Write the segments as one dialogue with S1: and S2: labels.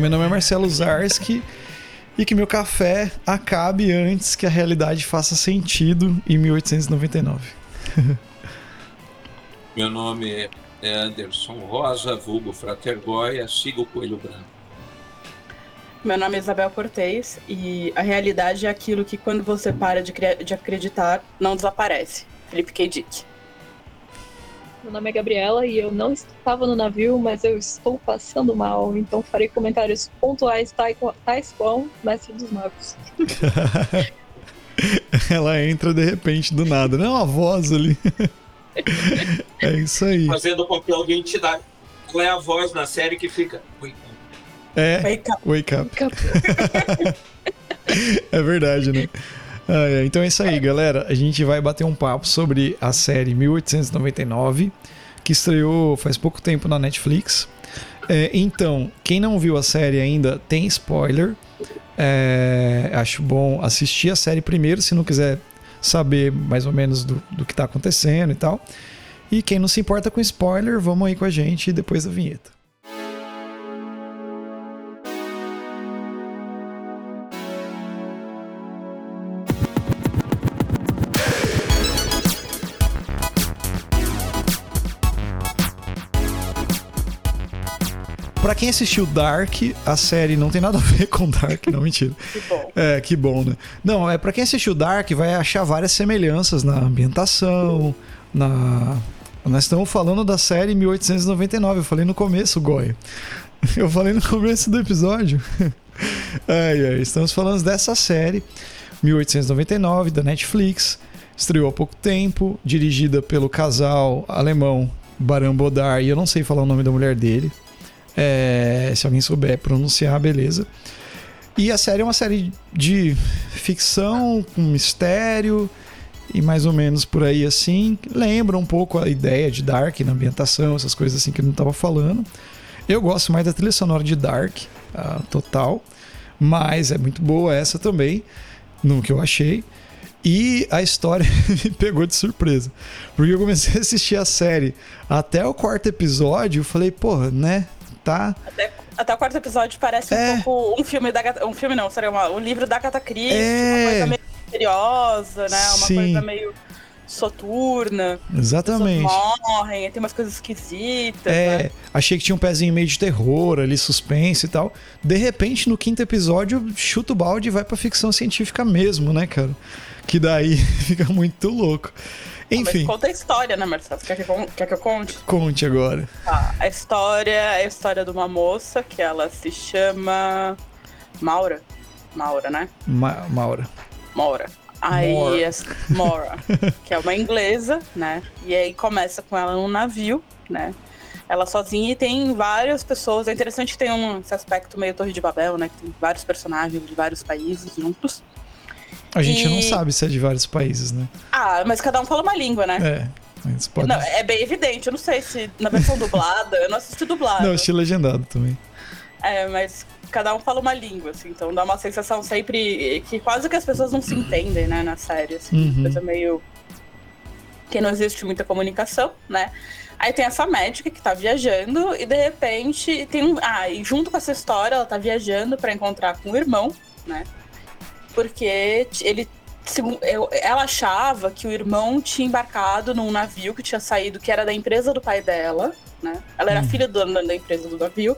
S1: Meu nome é Marcelo Zarski e que meu café acabe antes que a realidade faça sentido em 1899.
S2: meu nome é Anderson Rosa, vulgo Frater Goya, siga o Coelho Branco.
S3: Meu nome é Isabel Cortez e a realidade é aquilo que quando você para de, de acreditar, não desaparece. Felipe K. Dick.
S4: Meu nome é Gabriela e eu não estava no navio, mas eu estou passando mal, então farei comentários pontuais tais qual Mestre dos Magos.
S1: Ela entra de repente, do nada, não é uma voz ali. é isso aí.
S2: Fazendo com que alguém te dá. Qual é a voz na série que fica.
S1: É, wake up. Wake up. Wake up. é verdade, né? É. Então é isso aí, galera. A gente vai bater um papo sobre a série 1899, que estreou faz pouco tempo na Netflix. É, então, quem não viu a série ainda, tem spoiler. É, acho bom assistir a série primeiro, se não quiser saber mais ou menos do, do que está acontecendo e tal. E quem não se importa com spoiler, vamos aí com a gente depois da vinheta. Quem assistiu Dark, a série não tem nada a ver com Dark, não, mentira.
S3: que bom.
S1: É, que bom, né? Não, é pra quem assistiu Dark, vai achar várias semelhanças na ambientação, na. Nós estamos falando da série 1899, eu falei no começo, Goya. Eu falei no começo do episódio. ai, ai, estamos falando dessa série, 1899, da Netflix. Estreou há pouco tempo, dirigida pelo casal alemão Baran Bodar, e eu não sei falar o nome da mulher dele. É, se alguém souber pronunciar, beleza. E a série é uma série de ficção, com mistério e mais ou menos por aí assim. Lembra um pouco a ideia de Dark na ambientação, essas coisas assim que eu não estava falando. Eu gosto mais da trilha sonora de Dark, total. Mas é muito boa essa também, no que eu achei. E a história me pegou de surpresa. Porque eu comecei a assistir a série até o quarto episódio, eu falei, porra, né? Tá.
S3: Até, até o quarto episódio parece é. um pouco um filme da Um filme não, seria uma, um livro da Agatha Christie, é. uma coisa meio misteriosa, né? Uma Sim. coisa meio soturna.
S1: Exatamente.
S3: morrem, tem umas coisas esquisitas.
S1: É,
S3: né?
S1: achei que tinha um pezinho meio de terror ali, suspense e tal. De repente, no quinto episódio, chuta o balde e vai pra ficção científica mesmo, né, cara? Que daí fica muito louco. Enfim. Mas
S3: conta a história, né, Marcelo? Quer que, quer que eu conte?
S1: Conte agora.
S3: Tá, a história é a história de uma moça que ela se chama. Maura. Maura, né?
S1: Ma Maura.
S3: Maura. Aí, Mora, que é uma inglesa, né? E aí começa com ela num navio, né? Ela sozinha e tem várias pessoas. É interessante que tem um, esse aspecto meio Torre de Babel, né? Que tem vários personagens de vários países juntos.
S1: A gente e... não sabe se é de vários países, né?
S3: Ah, mas cada um fala uma língua, né?
S1: É. Pode...
S3: Não, é bem evidente. Eu não sei se na versão dublada, eu não assisti dublado.
S1: Não, assisti legendado também.
S3: É, mas cada um fala uma língua, assim, então dá uma sensação sempre que quase que as pessoas não se entendem, né, na série, assim, uhum. coisa meio que não existe muita comunicação, né? Aí tem essa médica que tá viajando e de repente tem um, ah, e junto com essa história ela tá viajando para encontrar com o irmão, né? Porque ele ela achava que o irmão tinha embarcado num navio que tinha saído, que era da empresa do pai dela, né? Ela era hum. filha do, da empresa do navio.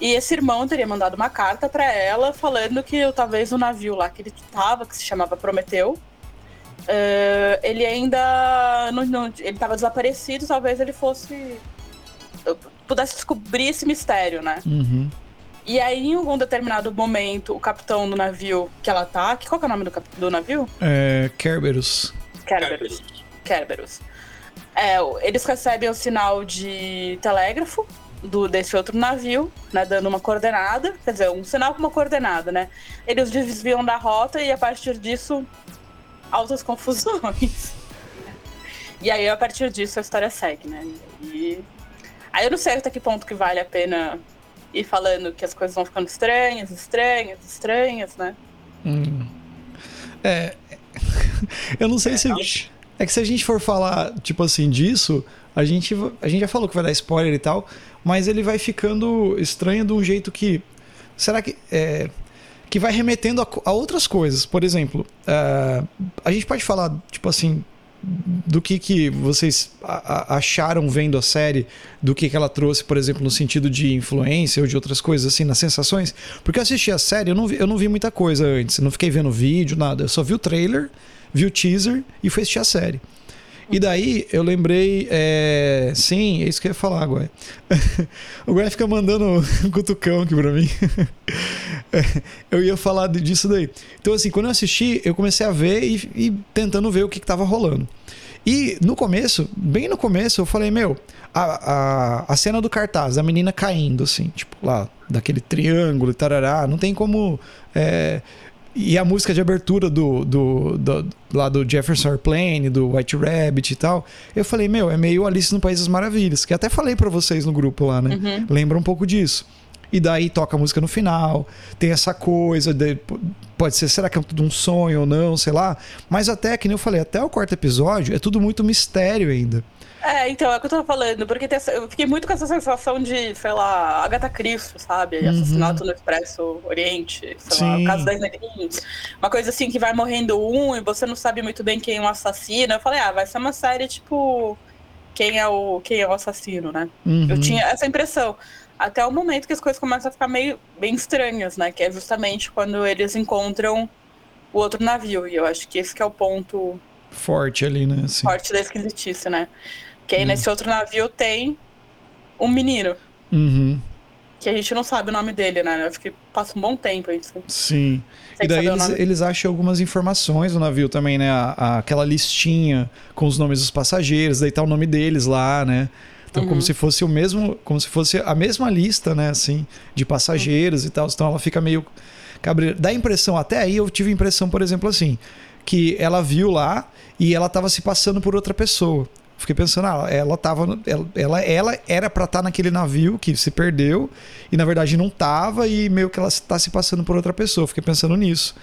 S3: E esse irmão teria mandado uma carta para ela falando que talvez o navio lá que ele estava, que se chamava Prometeu, uh, ele ainda não, não ele estava desaparecido, talvez ele fosse pudesse descobrir esse mistério, né?
S1: Uhum.
S3: E aí, em algum determinado momento, o capitão do navio que ela tá. Que, qual que é o nome do, cap, do navio?
S1: É. Kerberos.
S3: Kerberos. Kerberos. É, eles recebem o sinal de telégrafo do, desse outro navio, né, dando uma coordenada, quer dizer, um sinal com uma coordenada, né? Eles desviam da rota e a partir disso, altas confusões. E aí, a partir disso, a história segue, né? E... Aí eu não sei até que ponto que vale a pena e falando que as coisas vão ficando estranhas, estranhas, estranhas, né?
S1: Hum. É. Eu não sei é, se. É que se a gente for falar, tipo assim, disso, a gente, a gente já falou que vai dar spoiler e tal, mas ele vai ficando estranho de um jeito que. Será que. É, que vai remetendo a, a outras coisas. Por exemplo, uh, a gente pode falar, tipo assim, do que, que vocês acharam vendo a série, do que, que ela trouxe, por exemplo, no sentido de influência ou de outras coisas, assim, nas sensações. Porque eu assisti a série, eu não vi, eu não vi muita coisa antes, não fiquei vendo vídeo, nada. Eu só vi o trailer, vi o teaser e fui assistir a série. E daí eu lembrei. É... Sim, é isso que eu ia falar agora. o Gué fica mandando um cutucão aqui pra mim. eu ia falar disso daí. Então, assim, quando eu assisti, eu comecei a ver e, e tentando ver o que, que tava rolando. E no começo, bem no começo, eu falei, meu, a, a, a cena do cartaz, a menina caindo, assim, tipo, lá, daquele triângulo e tarará, não tem como. É, e a música de abertura do, do, do, lá do Jefferson Airplane, do White Rabbit e tal. Eu falei, meu, é meio Alice no País das Maravilhas, que até falei para vocês no grupo lá, né? Uhum. Lembra um pouco disso. E daí toca a música no final, tem essa coisa, de, pode ser, será que é tudo um sonho ou não, sei lá. Mas até, que nem eu falei, até o quarto episódio é tudo muito mistério ainda.
S3: É, então, é o que eu tô falando, porque tem, eu fiquei muito com essa sensação de, sei lá, Agatha Christie, sabe? Uhum. Assassinato no Expresso Oriente, sei Sim. lá, o caso das negrinhas. Uma coisa assim que vai morrendo um e você não sabe muito bem quem é o assassino. Eu falei, ah, vai ser uma série tipo. Quem é o, quem é o assassino, né? Uhum. Eu tinha essa impressão. Até o momento que as coisas começam a ficar meio bem estranhas, né? Que é justamente quando eles encontram o outro navio. E eu acho que esse que é o ponto
S1: forte ali, né?
S3: Assim. Forte da esquisitice, né? Que aí hum. nesse outro navio tem um menino.
S1: Uhum.
S3: Que a gente não sabe o nome dele, né? Eu acho que passa um bom tempo isso.
S1: Sim. e daí eles, eles, acham algumas informações no navio também, né? A, a, aquela listinha com os nomes dos passageiros, daí tá o nome deles lá, né? Então, uhum. como se fosse o mesmo, como se fosse a mesma lista, né, assim, de passageiros uhum. e tal. Então ela fica meio cabreira. Dá a impressão, até aí eu tive a impressão, por exemplo, assim, que ela viu lá e ela estava se passando por outra pessoa. Fiquei pensando, ah, ela tava. Ela, ela, ela era para estar tá naquele navio que se perdeu e na verdade não tava e meio que ela está se passando por outra pessoa. Fiquei pensando nisso.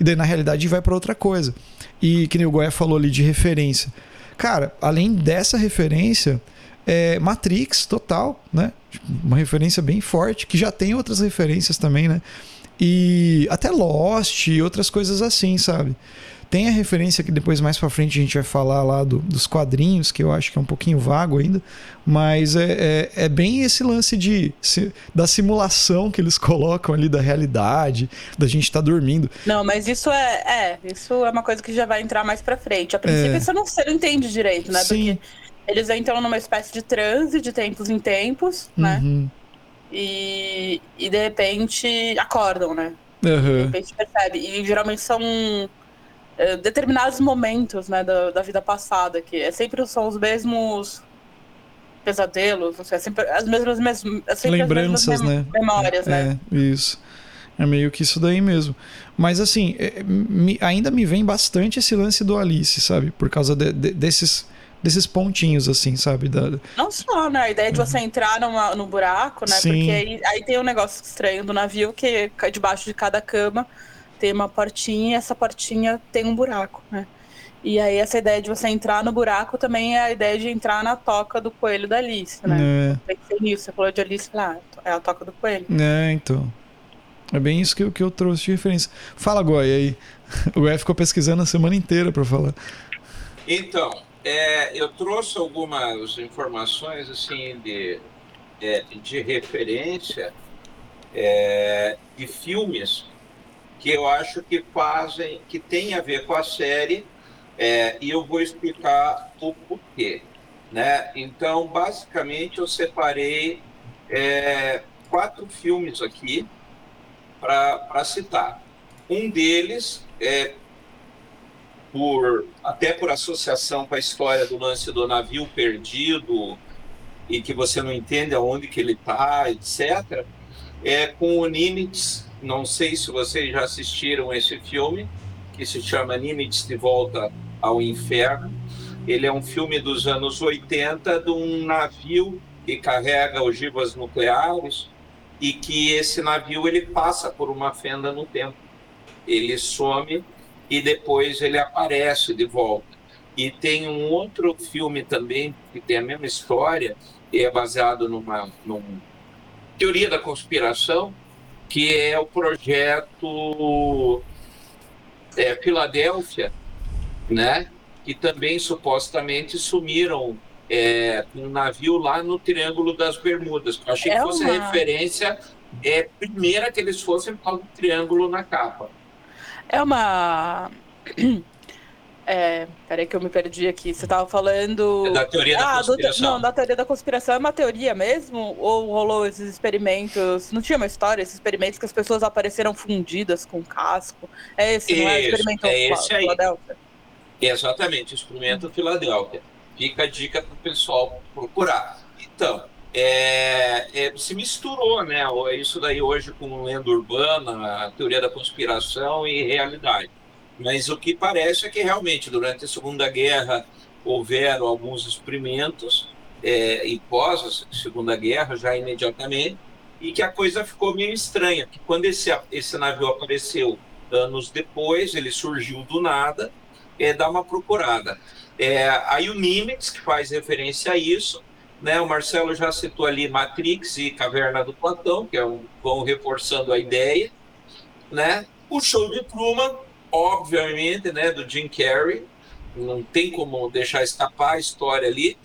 S1: E daí na realidade vai para outra coisa. E que nem o Goya falou ali de referência. Cara, além dessa referência, é Matrix total, né? Uma referência bem forte, que já tem outras referências também, né? E até Lost e outras coisas assim, sabe? Tem a referência que depois mais para frente a gente vai falar lá do, dos quadrinhos, que eu acho que é um pouquinho vago ainda, mas é, é, é bem esse lance de se, da simulação que eles colocam ali da realidade, da gente estar tá dormindo.
S3: Não, mas isso é, é, isso é uma coisa que já vai entrar mais para frente. A princípio é... você, não, você não entende direito, né? Sim. Porque eles entram numa espécie de transe de tempos em tempos, né? Uhum. E, e de repente acordam, né? Uhum. De repente percebe. E geralmente são determinados momentos né, da, da vida passada, que é sempre são os mesmos pesadelos, não sei, é sempre as mesmas, mesmas é sempre
S1: lembranças,
S3: as
S1: mesmas
S3: né? Memórias,
S1: é,
S3: né?
S1: É, isso. É meio que isso daí mesmo. Mas assim, é, me, ainda me vem bastante esse lance do Alice, sabe? Por causa de, de, desses desses pontinhos, assim, sabe? Da...
S3: Não só, né? A ideia de você entrar numa, no buraco, né? Sim. Porque aí, aí tem um negócio estranho do navio que debaixo de cada cama tem uma portinha e essa portinha tem um buraco, né? E aí essa ideia de você entrar no buraco também é a ideia de entrar na toca do coelho da Alice, né? É. Pensei nisso, você falou de Alice lá, é a toca do coelho.
S1: É, então. É bem isso que, que eu trouxe de referência. Fala, Goi, aí. O Goi ficou pesquisando a semana inteira para falar.
S2: Então, é, eu trouxe algumas informações assim de, é, de referência é, de filmes que eu acho que fazem, que tem a ver com a série, é, e eu vou explicar o porquê. Né? Então, basicamente, eu separei é, quatro filmes aqui para citar. Um deles, é, por, até por associação com a história do lance do navio perdido e que você não entende aonde que ele está, etc., é com o Nimitz, não sei se vocês já assistiram esse filme, que se chama Nimitz de Volta ao Inferno. Ele é um filme dos anos 80 de um navio que carrega ogivas nucleares e que esse navio ele passa por uma fenda no tempo. Ele some e depois ele aparece de volta. E tem um outro filme também que tem a mesma história, e é baseado numa, numa teoria da conspiração, que é o projeto é, Filadélfia, né? Que também supostamente sumiram é, um navio lá no Triângulo das Bermudas. Eu achei é que fosse uma... referência é, primeira que eles fossem para o triângulo na capa.
S3: É uma é, peraí que eu me perdi aqui. Você estava falando.
S2: É da teoria ah, da conspiração.
S3: Do, não, da teoria da conspiração é uma teoria mesmo? Ou rolou esses experimentos? Não tinha uma história, esses experimentos que as pessoas apareceram fundidas com casco? É esse,
S2: Isso,
S3: não
S2: é? Experimento
S3: é esse aí. Filadélfia?
S2: Exatamente, experimento Filadélfia. Fica a dica para o pessoal procurar. Então, é, é, se misturou, né? Isso daí hoje com lenda urbana, a teoria da conspiração e realidade. Mas o que parece é que realmente durante a Segunda Guerra houveram alguns experimentos é, e pós a Segunda Guerra já imediatamente e que a coisa ficou meio estranha, que quando esse esse navio apareceu anos depois, ele surgiu do nada, é, dá uma procurada. É, aí o Nimitz, que faz referência a isso, né, o Marcelo já citou ali Matrix e Caverna do Platão, que é um, vão reforçando a ideia, né? O show de Truman obviamente, né, do Jim Carrey. Não tem como deixar escapar a história ali.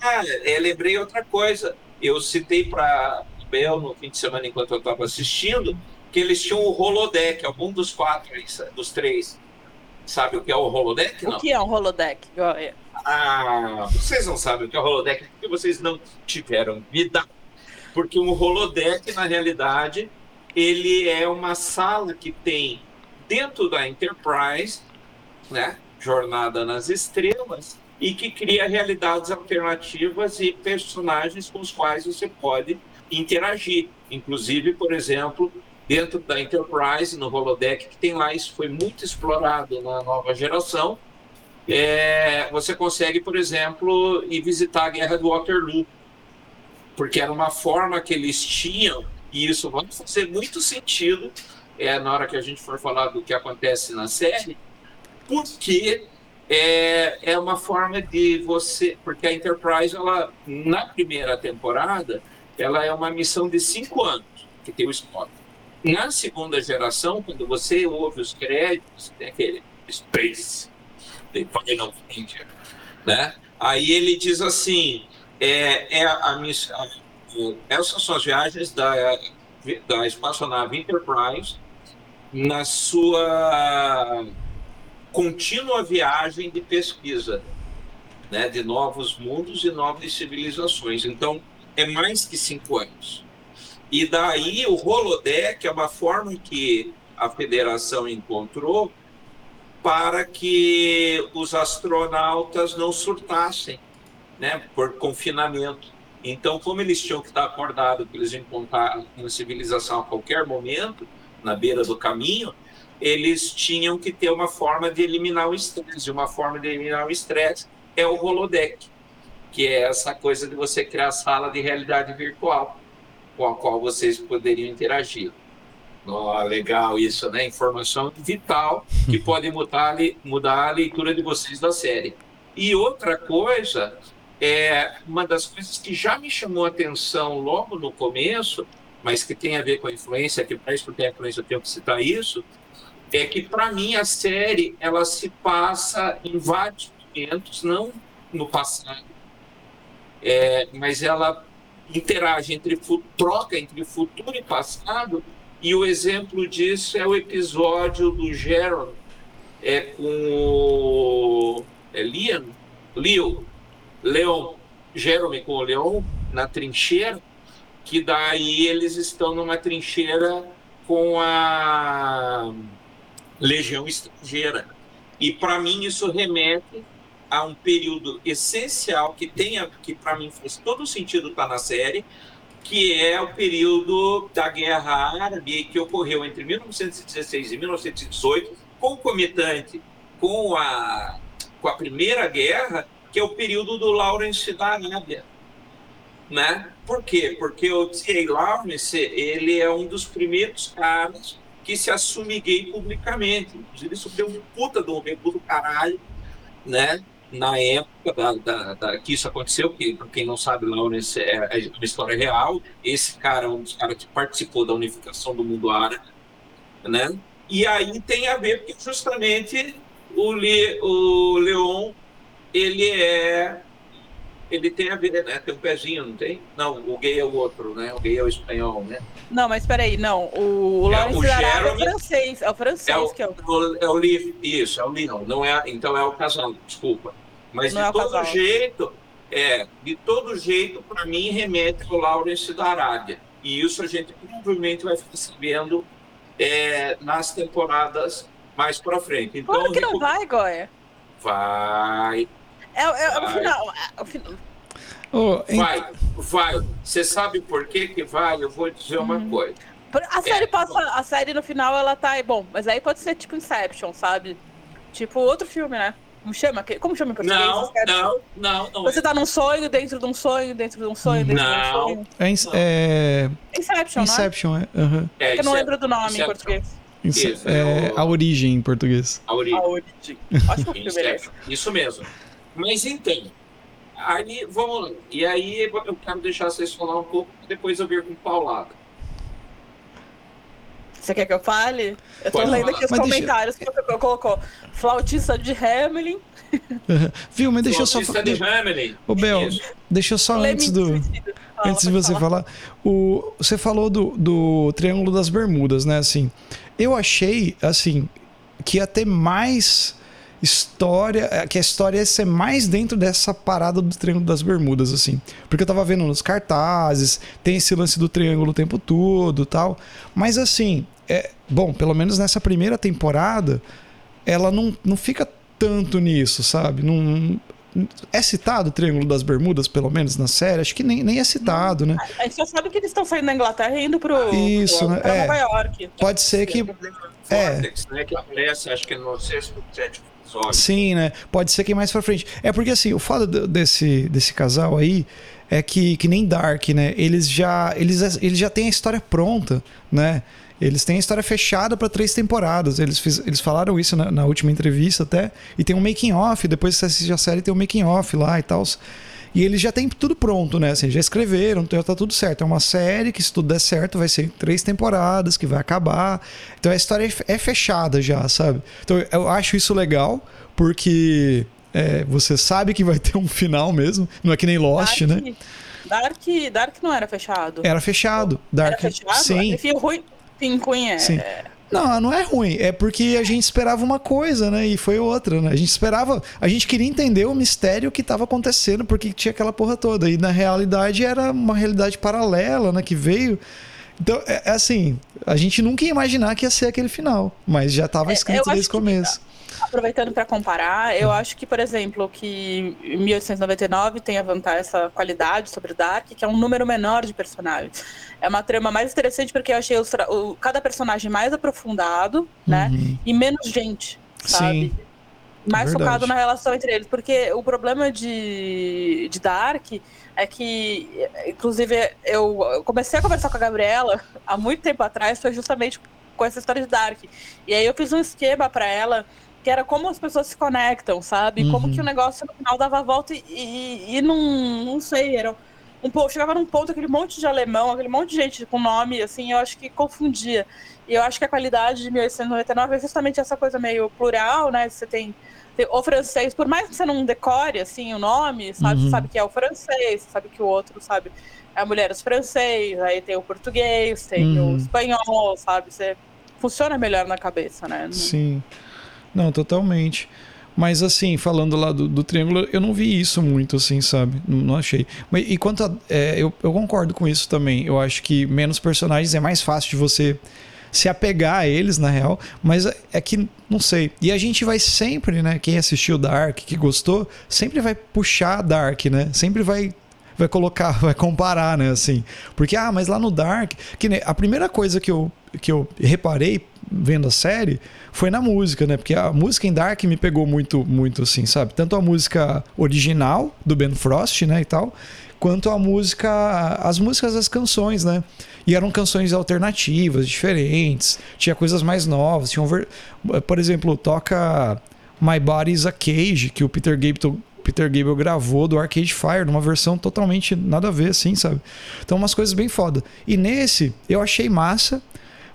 S2: Ah, é, lembrei outra coisa. Eu citei para Bel no fim de semana enquanto eu estava assistindo que eles tinham o holodeck, algum dos quatro, dos três. Sabe o que é o holodeck?
S3: Não? O que é um holodeck?
S2: Ah, vocês não sabem o que é o holodeck porque vocês não tiveram vida. Porque um holodeck, na realidade, ele é uma sala que tem dentro da Enterprise, né, Jornada nas Estrelas, e que cria realidades alternativas e personagens com os quais você pode interagir. Inclusive, por exemplo, dentro da Enterprise, no holodeck que tem lá, isso foi muito explorado na nova geração. É, você consegue, por exemplo, ir visitar a Guerra do Waterloo, porque era uma forma que eles tinham, e isso vai fazer muito sentido é, na hora que a gente for falar do que acontece na série, porque é, é uma forma de você. Porque a Enterprise, ela, na primeira temporada, ela é uma missão de cinco anos, que tem o Spock. Na segunda geração, quando você ouve os créditos, tem aquele Space, The Final Frontier, né? Aí ele diz assim, é, é a, missão, essas são as viagens da, da espaçonave Enterprise na sua contínua viagem de pesquisa, né, de novos mundos e novas civilizações. Então, é mais que cinco anos. E daí o holodeck é uma forma que a federação encontrou para que os astronautas não surtassem, né, por confinamento. Então, como eles tinham que estar acordados, que eles encontraram uma civilização a qualquer momento, na beira do caminho, eles tinham que ter uma forma de eliminar o estresse. Uma forma de eliminar o estresse é o holodeck, que é essa coisa de você criar a sala de realidade virtual com a qual vocês poderiam interagir. Oh, legal isso, né? Informação vital que pode mudar, mudar a leitura de vocês da série. E outra coisa, é uma das coisas que já me chamou a atenção logo no começo mas que tem a ver com a influência, que para tem a influência eu tenho que citar isso, é que para mim a série ela se passa em vários momentos, não no passado, é, mas ela interage entre troca entre futuro e passado e o exemplo disso é o episódio do Jaron é, com o é, Liam, Leo, Leon, Jeremy com o Leon na trincheira que daí eles estão numa trincheira com a legião estrangeira. E para mim isso remete a um período essencial que tenha que para mim faz todo sentido estar tá na série, que é o período da Guerra Árabe que ocorreu entre 1916 e 1918, concomitante com a com a Primeira Guerra, que é o período do Lawrence da Arábia né? Por quê? Porque o T.A. Lawrence, ele é um dos primeiros caras que se assume gay publicamente. Inclusive, isso deu um puta de um rebu do caralho, né? na época da, da, da, que isso aconteceu, que para quem não sabe, Lawrence é, é uma história real. Esse cara é um dos caras que participou da unificação do mundo árabe, né? E aí tem a ver porque justamente o, Le, o Leon ele é ele tem a ver, né? Tem um pezinho, não tem? Não, o gay é o outro, né? O gay é o espanhol, né?
S3: Não, mas peraí, não. O, o é, Lawrence é, o é o francês. É o francês é o, que é o.
S2: É o Leaf, isso, é o Leon. Não é, então é o casal, desculpa. Mas não de é todo casal. jeito, é, de todo jeito, para mim, remete ao Lawrence da Arábia. E isso a gente provavelmente vai ficar sabendo é, nas temporadas mais para frente.
S3: Então, Como que não vai, Goya?
S2: Vai.
S3: É, é, é o final. É, o final.
S2: Oh, vai, vai. Você sabe por que que vai? Eu vou dizer uma hum. coisa.
S3: A série é, passa, a série no final ela tá bom, mas aí pode ser tipo Inception, sabe? Tipo outro filme, né? Como chama? Como chama em português?
S2: Não, não, não, não.
S3: Você é. tá num sonho, dentro de um sonho, dentro de um sonho, dentro
S2: não.
S3: de um sonho.
S1: É, é...
S3: Inception,
S1: Inception,
S3: é?
S1: Uhum.
S3: é eu não lembro do nome Inception. em português.
S1: Isso, é, a origem em português.
S2: A origem.
S3: A origem. Ótimo filme,
S2: Isso mesmo. Mas então, aí vamos. E aí eu quero deixar vocês falar um pouco, depois eu vir com paulada.
S3: Você quer que eu fale? Eu tô Pode lendo aqui os mas comentários deixa... que eu colocou. Flautista de Hamelin.
S1: Viu, mas deixa eu só.
S2: Flautista de Hamelin.
S1: Ô, Bel, deixa eu só antes do. antes de você falar. falar. O, você falou do, do Triângulo das Bermudas, né? Assim, eu achei, assim, que ia ter mais história, é, que a história ia ser mais dentro dessa parada do Triângulo das Bermudas, assim. Porque eu tava vendo nos cartazes, tem esse lance do triângulo o tempo todo tal. Mas assim, é, bom, pelo menos nessa primeira temporada, ela não, não fica tanto nisso, sabe? Não, é citado o Triângulo das Bermudas, pelo menos na série? Acho que nem, nem é citado, né?
S3: A gente só sabe que eles estão saindo da Inglaterra e indo pro,
S1: Isso,
S3: pro,
S1: né? é.
S3: Nova York.
S1: Pode ser que.
S2: É. Vortex, né? Que aparece, acho que no sexto, sétimo
S1: Sim, né? Pode ser que mais pra frente. É porque assim, o fato desse, desse casal aí é que, que nem Dark, né? Eles já, eles, eles já têm a história pronta, né? Eles têm a história fechada para três temporadas. Eles, fiz, eles falaram isso na, na, última entrevista até. E tem um making off, depois que você assiste a série, tem um making off lá e tal. E eles já têm tudo pronto, né? Assim, já escreveram, já tá tudo certo. É uma série que, se tudo der certo, vai ser três temporadas, que vai acabar. Então a história é, é fechada já, sabe? Então eu acho isso legal, porque é, você sabe que vai ter um final mesmo. Não é que nem Lost,
S3: Dark,
S1: né?
S3: Dark, Dark não era fechado.
S1: Era fechado. Dark,
S3: era fechado?
S1: Sim.
S3: Enfim, ruim. Sim, é.
S1: Não, não é ruim. É porque a gente esperava uma coisa, né? E foi outra, né? A gente esperava. A gente queria entender o mistério que estava acontecendo, porque tinha aquela porra toda. E na realidade era uma realidade paralela, né? Que veio. Então, é, é assim. A gente nunca ia imaginar que ia ser aquele final. Mas já estava é, escrito é, desde o começo.
S3: Que aproveitando para comparar, eu acho que, por exemplo, que 1899 tem a vantagem, essa qualidade sobre o Dark, que é um número menor de personagens. É uma trama mais interessante porque eu achei os, o, cada personagem mais aprofundado, né? Uhum. E menos gente, sabe? Sim. Mais Verdade. focado na relação entre eles. Porque o problema de, de Dark é que, inclusive, eu comecei a conversar com a Gabriela há muito tempo atrás, foi justamente com essa história de Dark. E aí eu fiz um esquema para ela que era como as pessoas se conectam, sabe? Uhum. Como que o negócio no final dava a volta e, e, e não, não sei, era um pouco, chegava num ponto aquele monte de alemão, aquele monte de gente com nome, assim, eu acho que confundia. E eu acho que a qualidade de 1899 é justamente essa coisa meio plural, né? Você tem, tem o francês, por mais que você não decore, assim, o nome, sabe? Uhum. Você sabe que é o francês, você sabe que o outro, sabe? É a mulher os francês, aí tem o português, tem uhum. o espanhol, sabe? Você funciona melhor na cabeça, né?
S1: Sim. Não, totalmente. Mas assim, falando lá do, do, triângulo, eu não vi isso muito, assim, sabe? Não, não achei. Mas, e quanto a, é, eu, eu concordo com isso também. Eu acho que menos personagens é mais fácil de você se apegar a eles, na real. Mas é, é que, não sei. E a gente vai sempre, né? Quem assistiu Dark, que gostou, sempre vai puxar Dark, né? Sempre vai vai colocar, vai comparar, né, assim. Porque ah, mas lá no Dark, que a primeira coisa que eu que eu reparei vendo a série foi na música, né? Porque a música em Dark me pegou muito, muito assim, sabe? Tanto a música original do Ben Frost, né, e tal, quanto a música, as músicas das canções, né? E eram canções alternativas, diferentes, tinha coisas mais novas, tinha um por exemplo, toca My Body is a Cage, que o Peter Gabriel, Peter Gabriel gravou do Arcade Fire, numa versão totalmente nada a ver, assim, sabe? Então, umas coisas bem foda. E nesse, eu achei massa.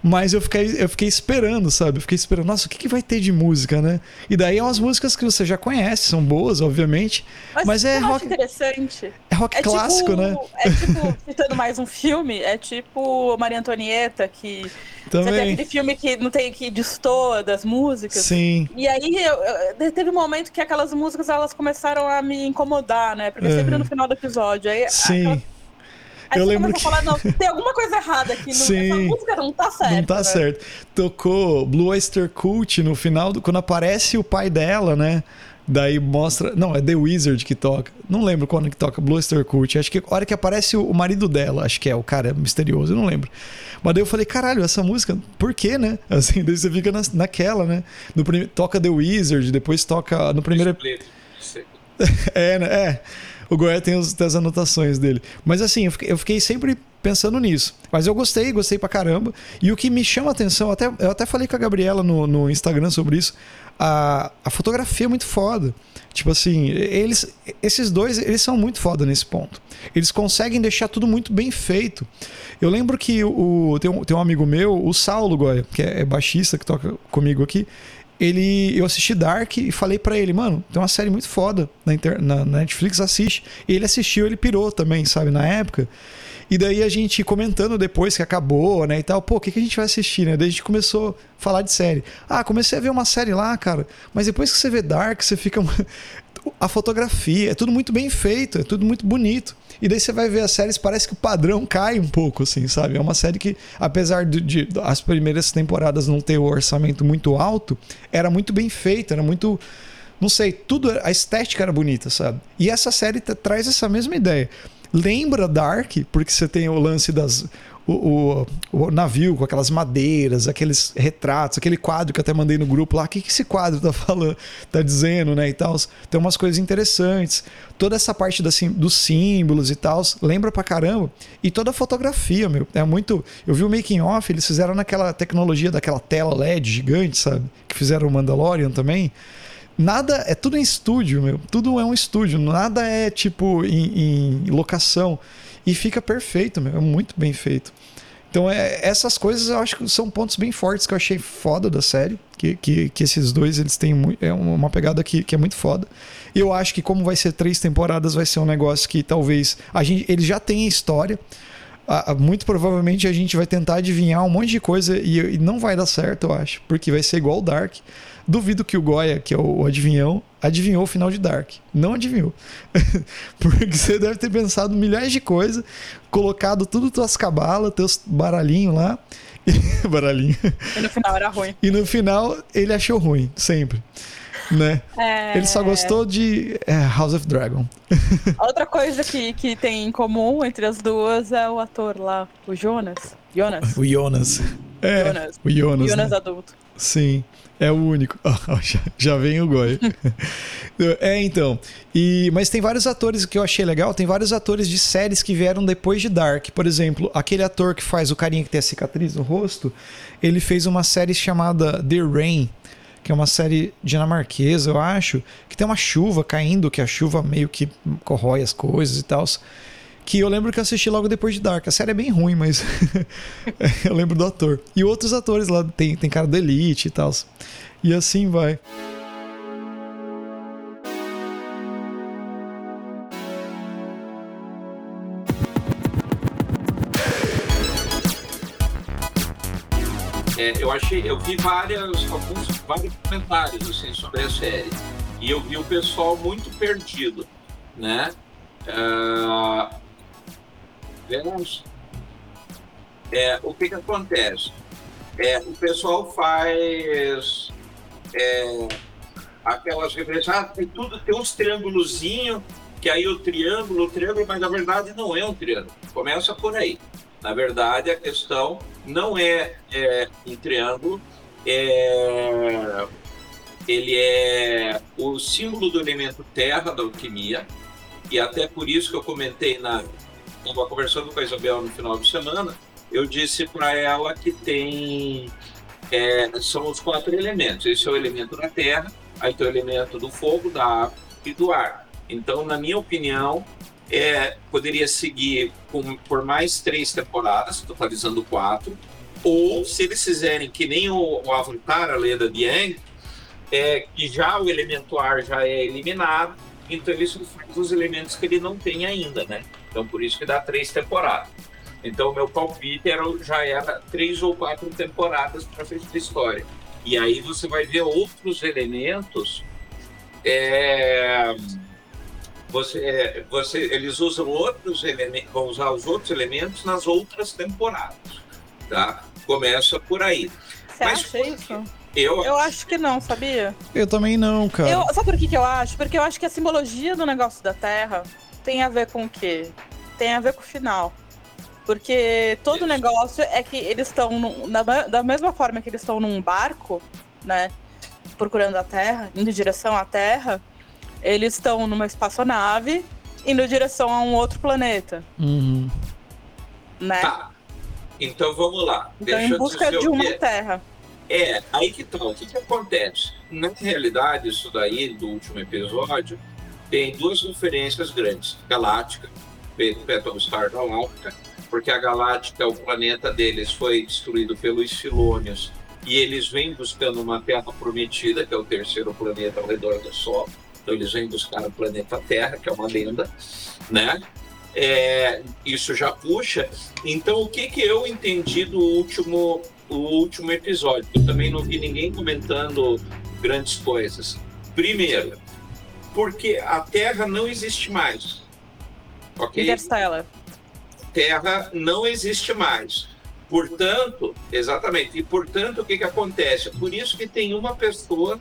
S1: Mas eu fiquei, eu fiquei esperando, sabe? Eu fiquei esperando, nossa, o que, que vai ter de música, né? E daí é umas músicas que você já conhece, são boas, obviamente. Mas, mas é rock.
S3: interessante.
S1: É rock é clássico,
S3: tipo,
S1: né?
S3: É tipo, citando mais um filme, é tipo Maria Antonieta, que
S1: Também.
S3: você tem aquele filme que não tem que destoa das músicas.
S1: Sim.
S3: E aí eu, eu, teve um momento que aquelas músicas elas começaram a me incomodar, né? Porque
S1: É.
S3: sempre no final do episódio. Aí,
S1: Sim.
S3: aquela- Aí
S1: Eu
S3: você
S1: lembro
S3: a falar, não, tem alguma coisa errada aqui. Não,
S1: Sim.
S3: Essa música não tá certa.
S1: Não tá
S3: né?
S1: certo. Tocou Blue Oyster Cult no final, do- quando aparece o pai dela, né? Daí mostra. Não, é The Wizard que toca. Não lembro quando que toca Blue Oyster Cult. Acho que a hora que aparece o marido dela, acho que é o cara misterioso, eu não lembro. Mas daí eu falei, caralho, essa música, por quê, né? Assim, daí você fica na, naquela, né? No prim- toca The Wizard, depois toca no primeiro é, né? É. O Goiás tem, tem as anotações dele. Mas assim, eu fiquei, eu fiquei sempre pensando nisso. Mas eu gostei, gostei pra caramba. E o que me chama a atenção, até, eu até falei com a Gabriela no, no Instagram sobre isso, a, a fotografia é muito foda. Tipo assim, eles, esses dois, eles são muito foda nesse ponto. Eles conseguem deixar tudo muito bem feito. Eu lembro que o, tem, um, tem um amigo meu, o Saulo Goya, que é, é baixista, que toca comigo aqui. Ele, eu assisti Dark e falei pra ele, mano, tem uma série muito foda na, inter- na- na Netflix, assiste. Ele assistiu, ele pirou também, sabe, na época. E daí a gente comentando depois que acabou, né, e tal, pô, o que, que a gente vai assistir, né? Daí a gente começou a falar de série. Ah, comecei a ver uma série lá, cara, mas depois que você vê Dark, você fica. A fotografia, é tudo muito bem feito, é tudo muito bonito. E daí você vai ver as séries, parece que o padrão cai um pouco, assim, sabe? É uma série que, apesar de, de as primeiras temporadas não ter o orçamento muito alto, era muito bem feita, era muito. Não sei, tudo. A estética era bonita, sabe? E essa série tra- traz essa mesma ideia. Lembra Dark, porque você tem o lance das. O, o- o navio com aquelas madeiras, aqueles retratos, aquele quadro que eu até mandei no grupo lá. O que, que esse quadro tá falando, tá dizendo, né? E tal. Tem umas coisas interessantes. Toda essa parte da sim- dos símbolos e tal, lembra pra caramba. E toda a fotografia, meu. É muito. Eu vi o making off, eles fizeram naquela tecnologia daquela tela LED gigante, sabe? Que fizeram o Mandalorian também. Nada, é tudo em estúdio, meu. Tudo é um estúdio, nada é tipo em, em locação. E fica perfeito, meu. É muito bem feito. Então, é, essas coisas eu acho que são pontos bem fortes que eu achei foda da série. Que, que, que esses dois eles têm é uma pegada que, que é muito foda. Eu acho que, como vai ser três temporadas, vai ser um negócio que talvez. A gente, eles já têm a história. Muito provavelmente a gente vai tentar adivinhar um monte de coisa e, e não vai dar certo, eu acho. Porque vai ser igual o Dark. Duvido que o Goya, que é o, adivinhão, adivinhou o final de Dark. Não adivinhou. Porque você deve ter pensado milhares de coisas, colocado tudo tuas cabalas, teus baralhinhos lá. E, baralhinho.
S3: E no final era ruim.
S1: E no final ele achou ruim, sempre. Né?
S3: É,
S1: Ele só gostou de é, House of Dragon.
S3: Outra coisa que, que tem em comum entre as duas é o ator lá, o Jonas. Jonas.
S1: O Jonas. É,
S3: Jonas.
S1: o Jonas.
S3: Jonas
S1: né?
S3: adulto.
S1: Sim, é o único. Ó, já, já vem o Goi. é, então. E, mas tem vários atores que eu achei legal. Tem vários atores de séries que vieram depois de Dark. Por exemplo, aquele ator que faz o carinha que tem a cicatriz no rosto, ele fez uma série chamada The Rain, que é uma série dinamarquesa, eu acho, que tem uma chuva caindo, que a chuva meio que corrói as coisas e tal. Que eu lembro que eu assisti logo depois de Dark. A série é bem ruim, mas eu lembro do ator. E outros atores lá, tem, tem cara do Elite e tal. E assim vai.
S2: É, eu achei, eu vi várias, alguns, vários comentários assim, sobre a série. E eu vi o pessoal muito perdido, né? Ah, É, o que que acontece? É, o pessoal faz é, aquelas referências, ah, tem tudo, tem uns triângulozinhos, que aí o triângulo, o triângulo, mas na verdade não é um triângulo. Começa por aí. Na verdade, a questão não é, é um triângulo, é, ele é o símbolo do elemento terra da alquimia, e até por isso que eu comentei na estava conversando com a Isabel no final de semana, eu disse para ela que tem é, são os quatro elementos. Esse é o elemento da terra, aí tem o elemento do fogo, da água e do ar. Então, na minha opinião, é, poderia seguir com, por mais três temporadas, totalizando quatro, ou se eles fizerem que nem o, o Avatar, a lenda de Yang, é, que já o elemento ar já é eliminado, então ele só faz os elementos que ele não tem ainda, né? Então por isso que dá três temporadas. Então o meu palpite era, já era três ou quatro temporadas para fechar a história. E aí você vai ver outros elementos. É, você, você, eles usam outros elementos, vão usar os outros elementos nas outras temporadas, tá? Começa por aí.
S3: Você Mas, acha isso?
S2: Eu,
S3: eu acho que não, sabia?
S1: Eu também não, cara.
S3: Eu, sabe por que, que eu acho? Porque eu acho que a simbologia do negócio da Terra tem a ver com o quê? Tem a ver com o final. Porque todo o negócio é que eles estão, da mesma forma que eles estão num barco, né? Procurando a Terra, indo em direção à Terra, eles estão numa espaçonave indo em direção a um outro planeta.
S1: Uhum.
S3: Né?
S2: Tá. Então vamos lá.
S3: Então, Deixa em busca de uma Terra.
S2: É, aí que? Tá, o que, que acontece? Na realidade, isso daí do último episódio tem duas referências grandes: Galáctica, Battlestar Galactica, porque a Galáctica, o planeta deles foi destruído pelos Silônios e eles vêm buscando uma Terra prometida, que é o terceiro planeta ao redor do Sol. Então eles vêm buscar o planeta Terra, que é uma lenda, né? É, isso já puxa. Então o que que eu entendi do último o último episódio. Eu também não vi ninguém comentando grandes coisas. Primeiro, porque a Terra não existe mais. Ok?
S3: Interstellar.
S2: Terra não existe mais. Portanto, exatamente. E portanto, o que, que acontece? Por isso que tem uma pessoa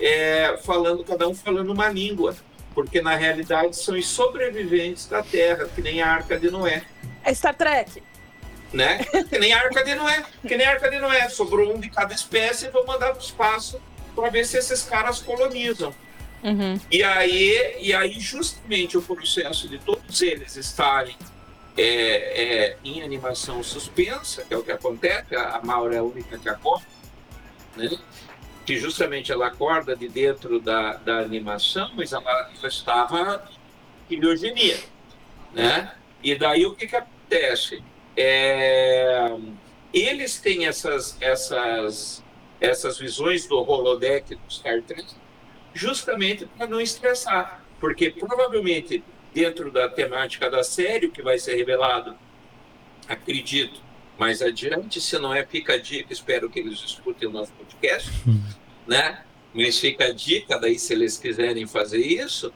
S2: é, falando, cada um falando uma língua. Porque na realidade são os sobreviventes da Terra, que nem a Arca de Noé.
S3: É Star Trek
S2: né? Que nem a Arca de Noé. Que nem a Arca de Noé. Sobrou um de cada espécie e vou mandar para o espaço para ver se esses caras colonizam.
S3: Uhum.
S2: E, aí, e aí, justamente, o processo de todos eles estarem é, é, em animação suspensa, que é o que acontece, a Maura é a única que acorda, né? que justamente ela acorda de dentro da, da animação, mas ela já estava em biogenia. Né? E daí o que, que acontece? É, eles têm essas, essas, essas visões do holodeck do Star Trek justamente para não estressar, porque provavelmente dentro da temática da série, o que vai ser revelado, acredito, mais adiante, se não é, fica a dica, espero que eles escutem o nosso podcast, hum. né? Mas fica a dica daí se eles quiserem fazer isso,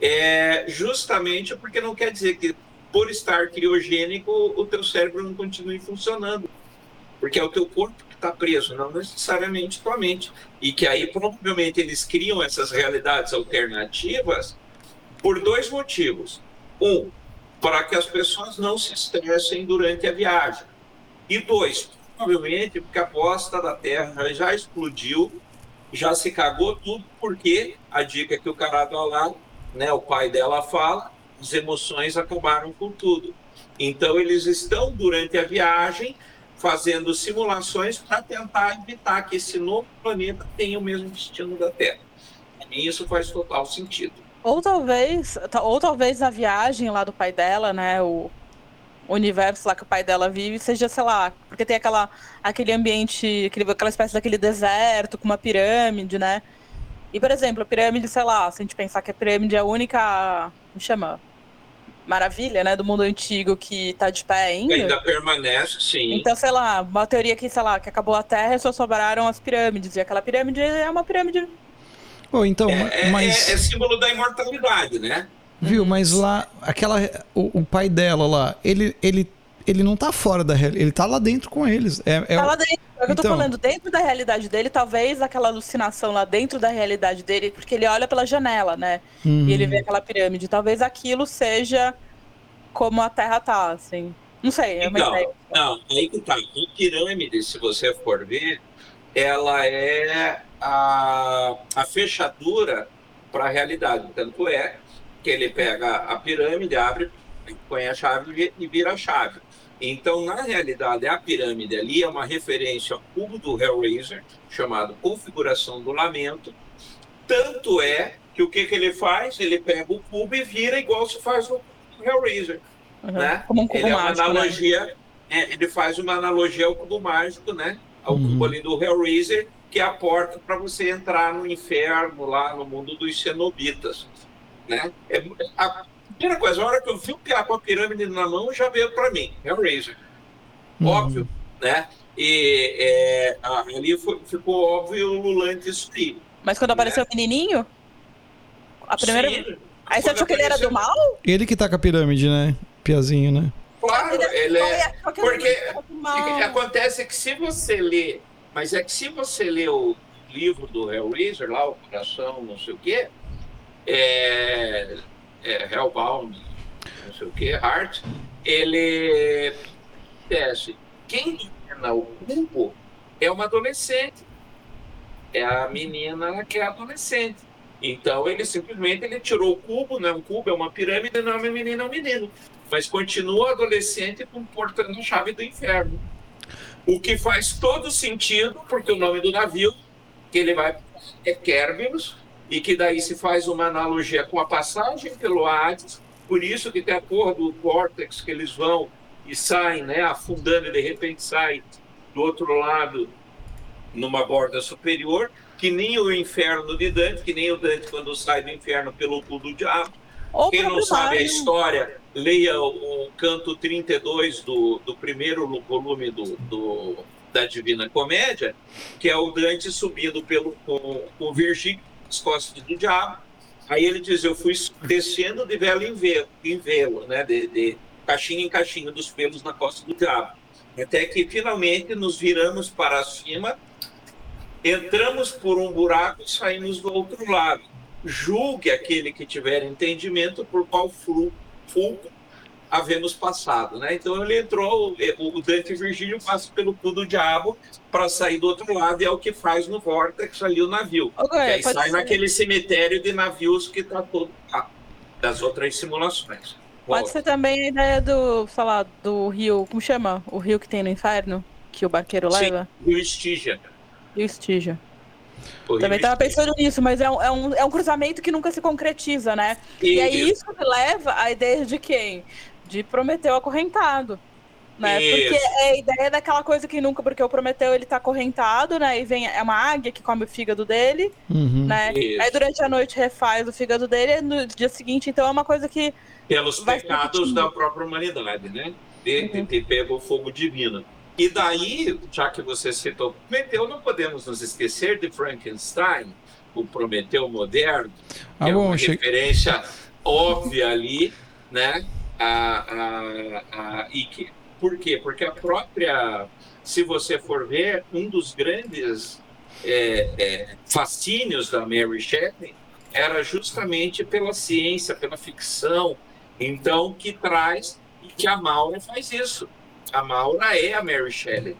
S2: é justamente porque não quer dizer que por estar criogênico, o teu cérebro não continue funcionando. Porque é o teu corpo está preso, não necessariamente tua mente. E que aí provavelmente eles criam essas realidades alternativas por dois motivos. Um, para que as pessoas não se estressem durante a viagem. E dois, provavelmente porque a bosta da Terra já explodiu, já se cagou tudo, porque a dica que o cara dá lá, né, o pai dela fala, as emoções acabaram com tudo. Então, eles estão, durante a viagem, fazendo simulações para tentar evitar que esse novo planeta tenha o mesmo destino da Terra. E isso faz total sentido.
S3: Ou talvez, ou talvez a viagem lá do pai dela, né, o universo lá que o pai dela vive, seja, sei lá, porque tem aquela, aquele ambiente, aquele, aquela espécie daquele deserto com uma pirâmide, né? E, por exemplo, a pirâmide, sei lá, se a gente pensar que a pirâmide é a única, como chama? Maravilha, né, do mundo antigo que tá de pé ainda.
S2: Ainda permanece, sim.
S3: Então, sei lá, uma teoria que, sei lá, que acabou a Terra e só sobraram as pirâmides. E aquela pirâmide é uma pirâmide.
S1: Oh, então,
S2: é,
S1: mas...
S2: é, é símbolo da imortalidade, né?
S1: Viu, mas lá, aquela, o, o, pai dela lá, ele, ele, ele não tá fora da realidade, ele tá lá dentro com eles. É, é...
S3: Tá lá dentro. É o que eu tô então... falando, dentro da realidade dele, talvez aquela alucinação lá dentro da realidade dele, porque ele olha pela janela, né? Uhum. E ele vê aquela pirâmide. Talvez aquilo seja como a Terra tá, assim. Não sei, é uma
S2: então, ideia. Não, aí que tá. A pirâmide, se você for ver, ela é a, a fechadura para a realidade. Tanto é que ele pega a pirâmide, abre, põe a chave e vira a chave. Então, na realidade, a pirâmide ali é uma referência ao cubo do Hellraiser, chamado Configuração do Lamento, Tanto é que o que, que ele faz? Ele pega o cubo e vira igual se faz no Hellraiser. Uhum. Né? Como um cubo ele é uma mágico, né? analogia, né? é, ele faz uma analogia ao cubo mágico, né? Ao uhum. cubo ali do Hellraiser, que é a porta para você entrar no inferno, lá no mundo dos cenobitas. Né? É, a primeira coisa, a hora que eu vi o piá com a pirâmide na mão, já veio para mim, Hellraiser. Uhum. Óbvio, né? E é, ali foi, ficou óbvio o Lulante Stream.
S3: Mas quando apareceu né? o menininho? A primeira. Sim, Aí você achou que ele era do mal?
S1: Ele que tá com a pirâmide, né? Piazinho, né?
S2: Claro, ele é. Porque acontece que se você lê. Mas é que se você lê o livro do Hellraiser, lá, o Coração, não sei o quê, é, é Hellbound, não sei o quê, Heart, ele desce. Quem domina o cubo é uma adolescente. É a menina que é adolescente. Então ele simplesmente ele tirou o cubo, não é um cubo, é uma pirâmide, não é uma menina, é um menino. Mas continua adolescente portando a chave do inferno. O que faz todo sentido, porque o nome do navio, que ele vai é Kerberos, e que daí se faz uma analogia com a passagem pelo Hades, por isso que tem a cor do córtex que eles vão e saem, né, afundando e de repente saem do outro lado numa borda superior, que nem o inferno de Dante, que nem o Dante quando sai do inferno pelo cu do diabo. Ou Quem não sabe a história, leia o, canto 32 do, do primeiro volume do, do, da Divina Comédia, que é o Dante subindo pelo, com, com Virgílio, as costas do diabo. Aí ele diz: Eu fui descendo de velo em velo, em velo né? de, de caixinha em caixinha dos pelos na costa do diabo. Até que finalmente nos viramos para cima entramos por um buraco e saímos do outro lado. Julgue aquele que tiver entendimento por qual havemos passado, né? Então ele entrou, o Dante Virgílio passa pelo cu do diabo para sair do outro lado e é o que faz no Vortex ali o navio. Okay, aí sai ser. naquele cemitério de navios que está todo lá, das outras simulações.
S3: Pode ser também a ideia do, falar do rio, como chama? O rio que tem no inferno, que o barqueiro leva?
S2: Sim, o Stygia.
S3: E o Stygia. Também estava pensando nisso, mas é um, é, um, é um cruzamento que nunca se concretiza, né? E, e aí isso leva à ideia de quem? De Prometeu acorrentado. Né? Porque é a ideia daquela coisa que nunca, porque o Prometeu ele tá acorrentado, né? E vem é uma águia que come o fígado dele, uhum. né? Isso. Aí durante a noite refaz o fígado dele, e no dia seguinte, então é uma coisa que.
S2: Pelos pecados da própria humanidade, né? De, uhum. de ter pego o fogo divino. E daí, já que você citou Prometeu, não podemos nos esquecer de Frankenstein, o Prometeu moderno, ah, que é uma referência óbvia ali, né? A, a, a, e que, por quê? Porque a própria, se você for ver, um dos grandes é, é, fascínios da Mary Shelley era justamente pela ciência, pela ficção, então que traz e que a Maura faz isso a Maura é a Mary Shelley.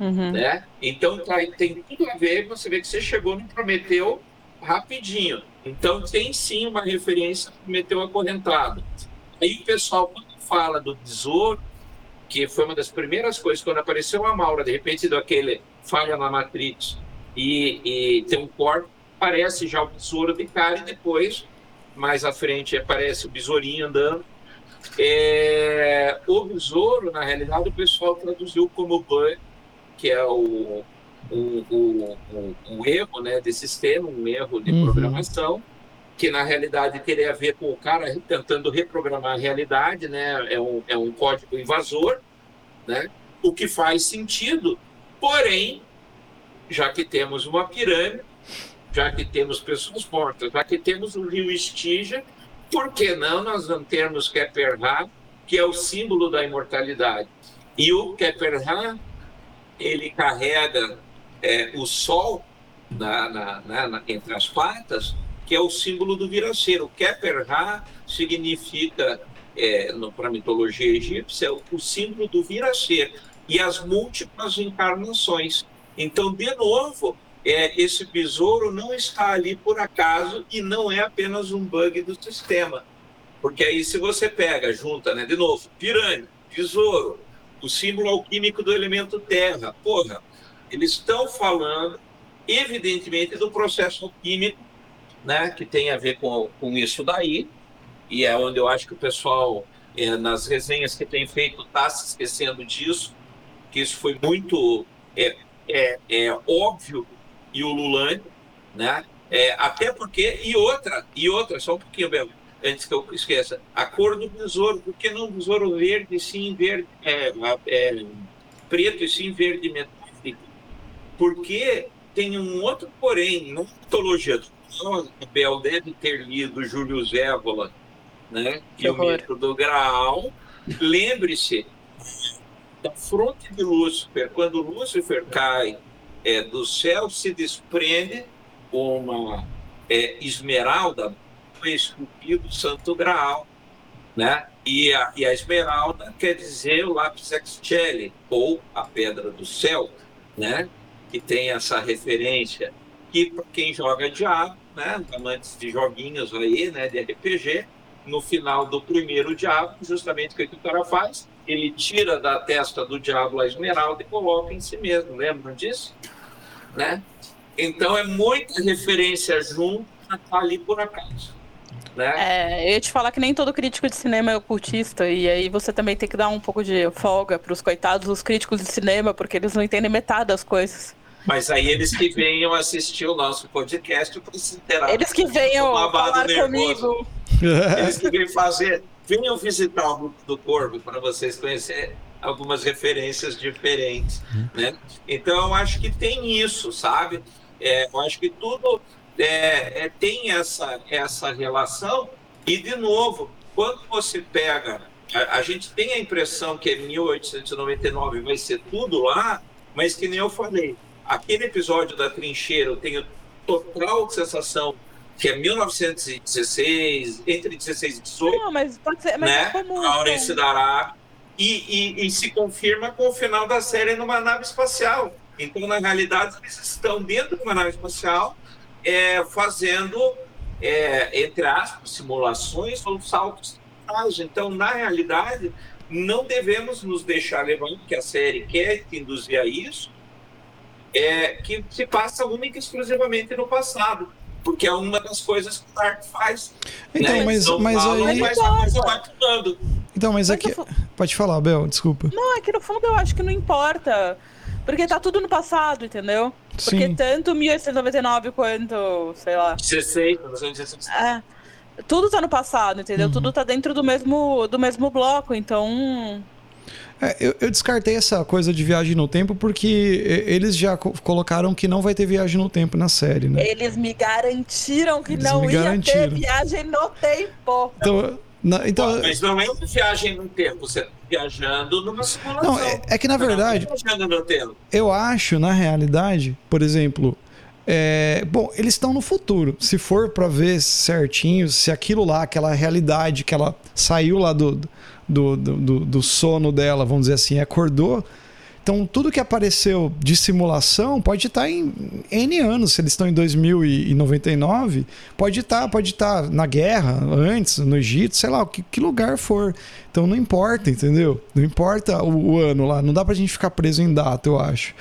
S2: Uhum. Né? Então tá, tem tudo a ver, você vê que você chegou no Prometeu rapidinho. Então tem sim uma referência ao Prometeu acorrentado. Aí o pessoal, quando fala do besouro, que foi uma das primeiras coisas, quando apareceu a Maura, de repente do aquele falha na Matrix e, e tem um corpo, aparece já o besouro de cara e depois, mais à frente, aparece o besourinho andando é, o besouro, na realidade, o pessoal traduziu como bug, que é o, o, o, o, o erro né, de sistema, um erro de uhum. programação, que na realidade teria a ver com o cara tentando reprogramar a realidade, né? é, um, é um código invasor, né? o que faz sentido, porém, já que temos uma pirâmide, já que temos pessoas mortas, já que temos o rio Estígia, por que não nós não termos Keperha, que é o símbolo da imortalidade? E o Keperha, ele carrega é, o sol na, na, na, entre as patas, que é o símbolo do viraceiro. Keperha significa, é, para a mitologia egípcia, o, o símbolo do viraceiro e as múltiplas encarnações. Então, de novo, é, esse besouro não está ali por acaso e não é apenas um bug do sistema. Porque aí, se você pega, junta, né, de novo, pirâmide, besouro, o símbolo alquímico do elemento terra, porra, eles estão falando, evidentemente, do processo alquímico né, que tem a ver com, com isso daí, e é onde eu acho que o pessoal, é, nas resenhas que tem feito, está se esquecendo disso, que isso foi muito é, é, é óbvio e ululante, né? É, até porque, e outra, e outra, só um pouquinho, Bel, antes que eu esqueça, a cor do besouro, por que não besouro verde, sim verde, é, é, preto e sim verde metálico? Porque tem um outro porém, na mitologia do Bel deve ter lido Júlio Zévola, né? Que o mito do Graal. Lembre-se da fronte de Lúcifer, quando Lúcifer cai é, do céu, se desprende uma é, esmeralda esculpido Santo Graal, né? E a, e a esmeralda quer dizer o lápis excelli, ou a pedra do céu, né? Que tem essa referência. E para quem joga diabo, né? Amantes de joguinhos aí, né? De RPG, no final do primeiro diabo, justamente o que o cara faz, ele tira da testa do diabo a esmeralda e coloca em si mesmo. Lembram disso? Né? Então é muita referência junto, tá ali por acaso. Né?
S3: É, eu ia te falar que nem todo crítico de cinema é ocultista, e aí você também tem que dar um pouco de folga para os coitados dos críticos de cinema, porque eles não entendem metade das coisas.
S2: Mas aí eles que venham assistir o nosso podcast para se interar.
S3: Eles que venham falar nervoso. comigo.
S2: Eles que venham fazer. Venham visitar o grupo do Corvo para vocês conhecerem algumas referências diferentes, né? Então eu acho que tem isso, sabe? É, eu acho que tudo é, é, tem essa, essa relação. E, de novo, quando você pega. A, a, gente tem a impressão que é 1899 vai ser tudo lá, mas que nem eu falei. Aquele episódio da trincheira, eu tenho total sensação que é 1916, entre 16 e 18.
S3: Não, mas pode ser. Mas
S2: né? É como, a Aurência da Arábia. E, e, e, se confirma com o final da série numa nave espacial. Então, na realidade, eles estão dentro de uma nave espacial é, fazendo, é, entre aspas, simulações ou saltos. Então, na realidade, não devemos nos deixar levar, que a série quer induzir a isso, é, que se passa única e exclusivamente no passado. Porque é uma das coisas que o Dark faz.
S1: Então, né? mas, então, mas aí. Mas a coisa vai Então, mas aqui. Pode falar, Bel, desculpa.
S3: Não, é que no fundo eu acho que não importa. Porque tá tudo no passado, entendeu? Porque Sim. tanto 1899 quanto, sei lá.
S2: 16, 1916.
S3: É. Tudo tá no passado, entendeu? Uhum. Tudo tá dentro do mesmo, do mesmo bloco, então.
S1: É, eu, eu, descartei essa coisa de viagem no tempo porque eles já co colocaram que não vai ter viagem no tempo na série, né?
S3: Eles me garantiram que eles não ia garantiram. ter viagem no tempo.
S1: Então, na, então,
S2: mas não é uma viagem no tempo, você está viajando numa simulação.
S1: Não, é, é que na verdade. Eu acho, na realidade, por exemplo. É, bom, eles estão no futuro. Se for para ver certinho, se aquilo lá, aquela realidade que ela saiu lá do, do, do, do sono dela, vamos dizer assim, acordou. Então, tudo que apareceu de simulação pode estar em N anos. Se eles estão em 2099, pode estar, pode estar na guerra, antes, no Egito, sei lá, que, que lugar for. Então, não importa, entendeu? Não importa o, o, ano lá. Não dá pra gente ficar preso em data, eu acho.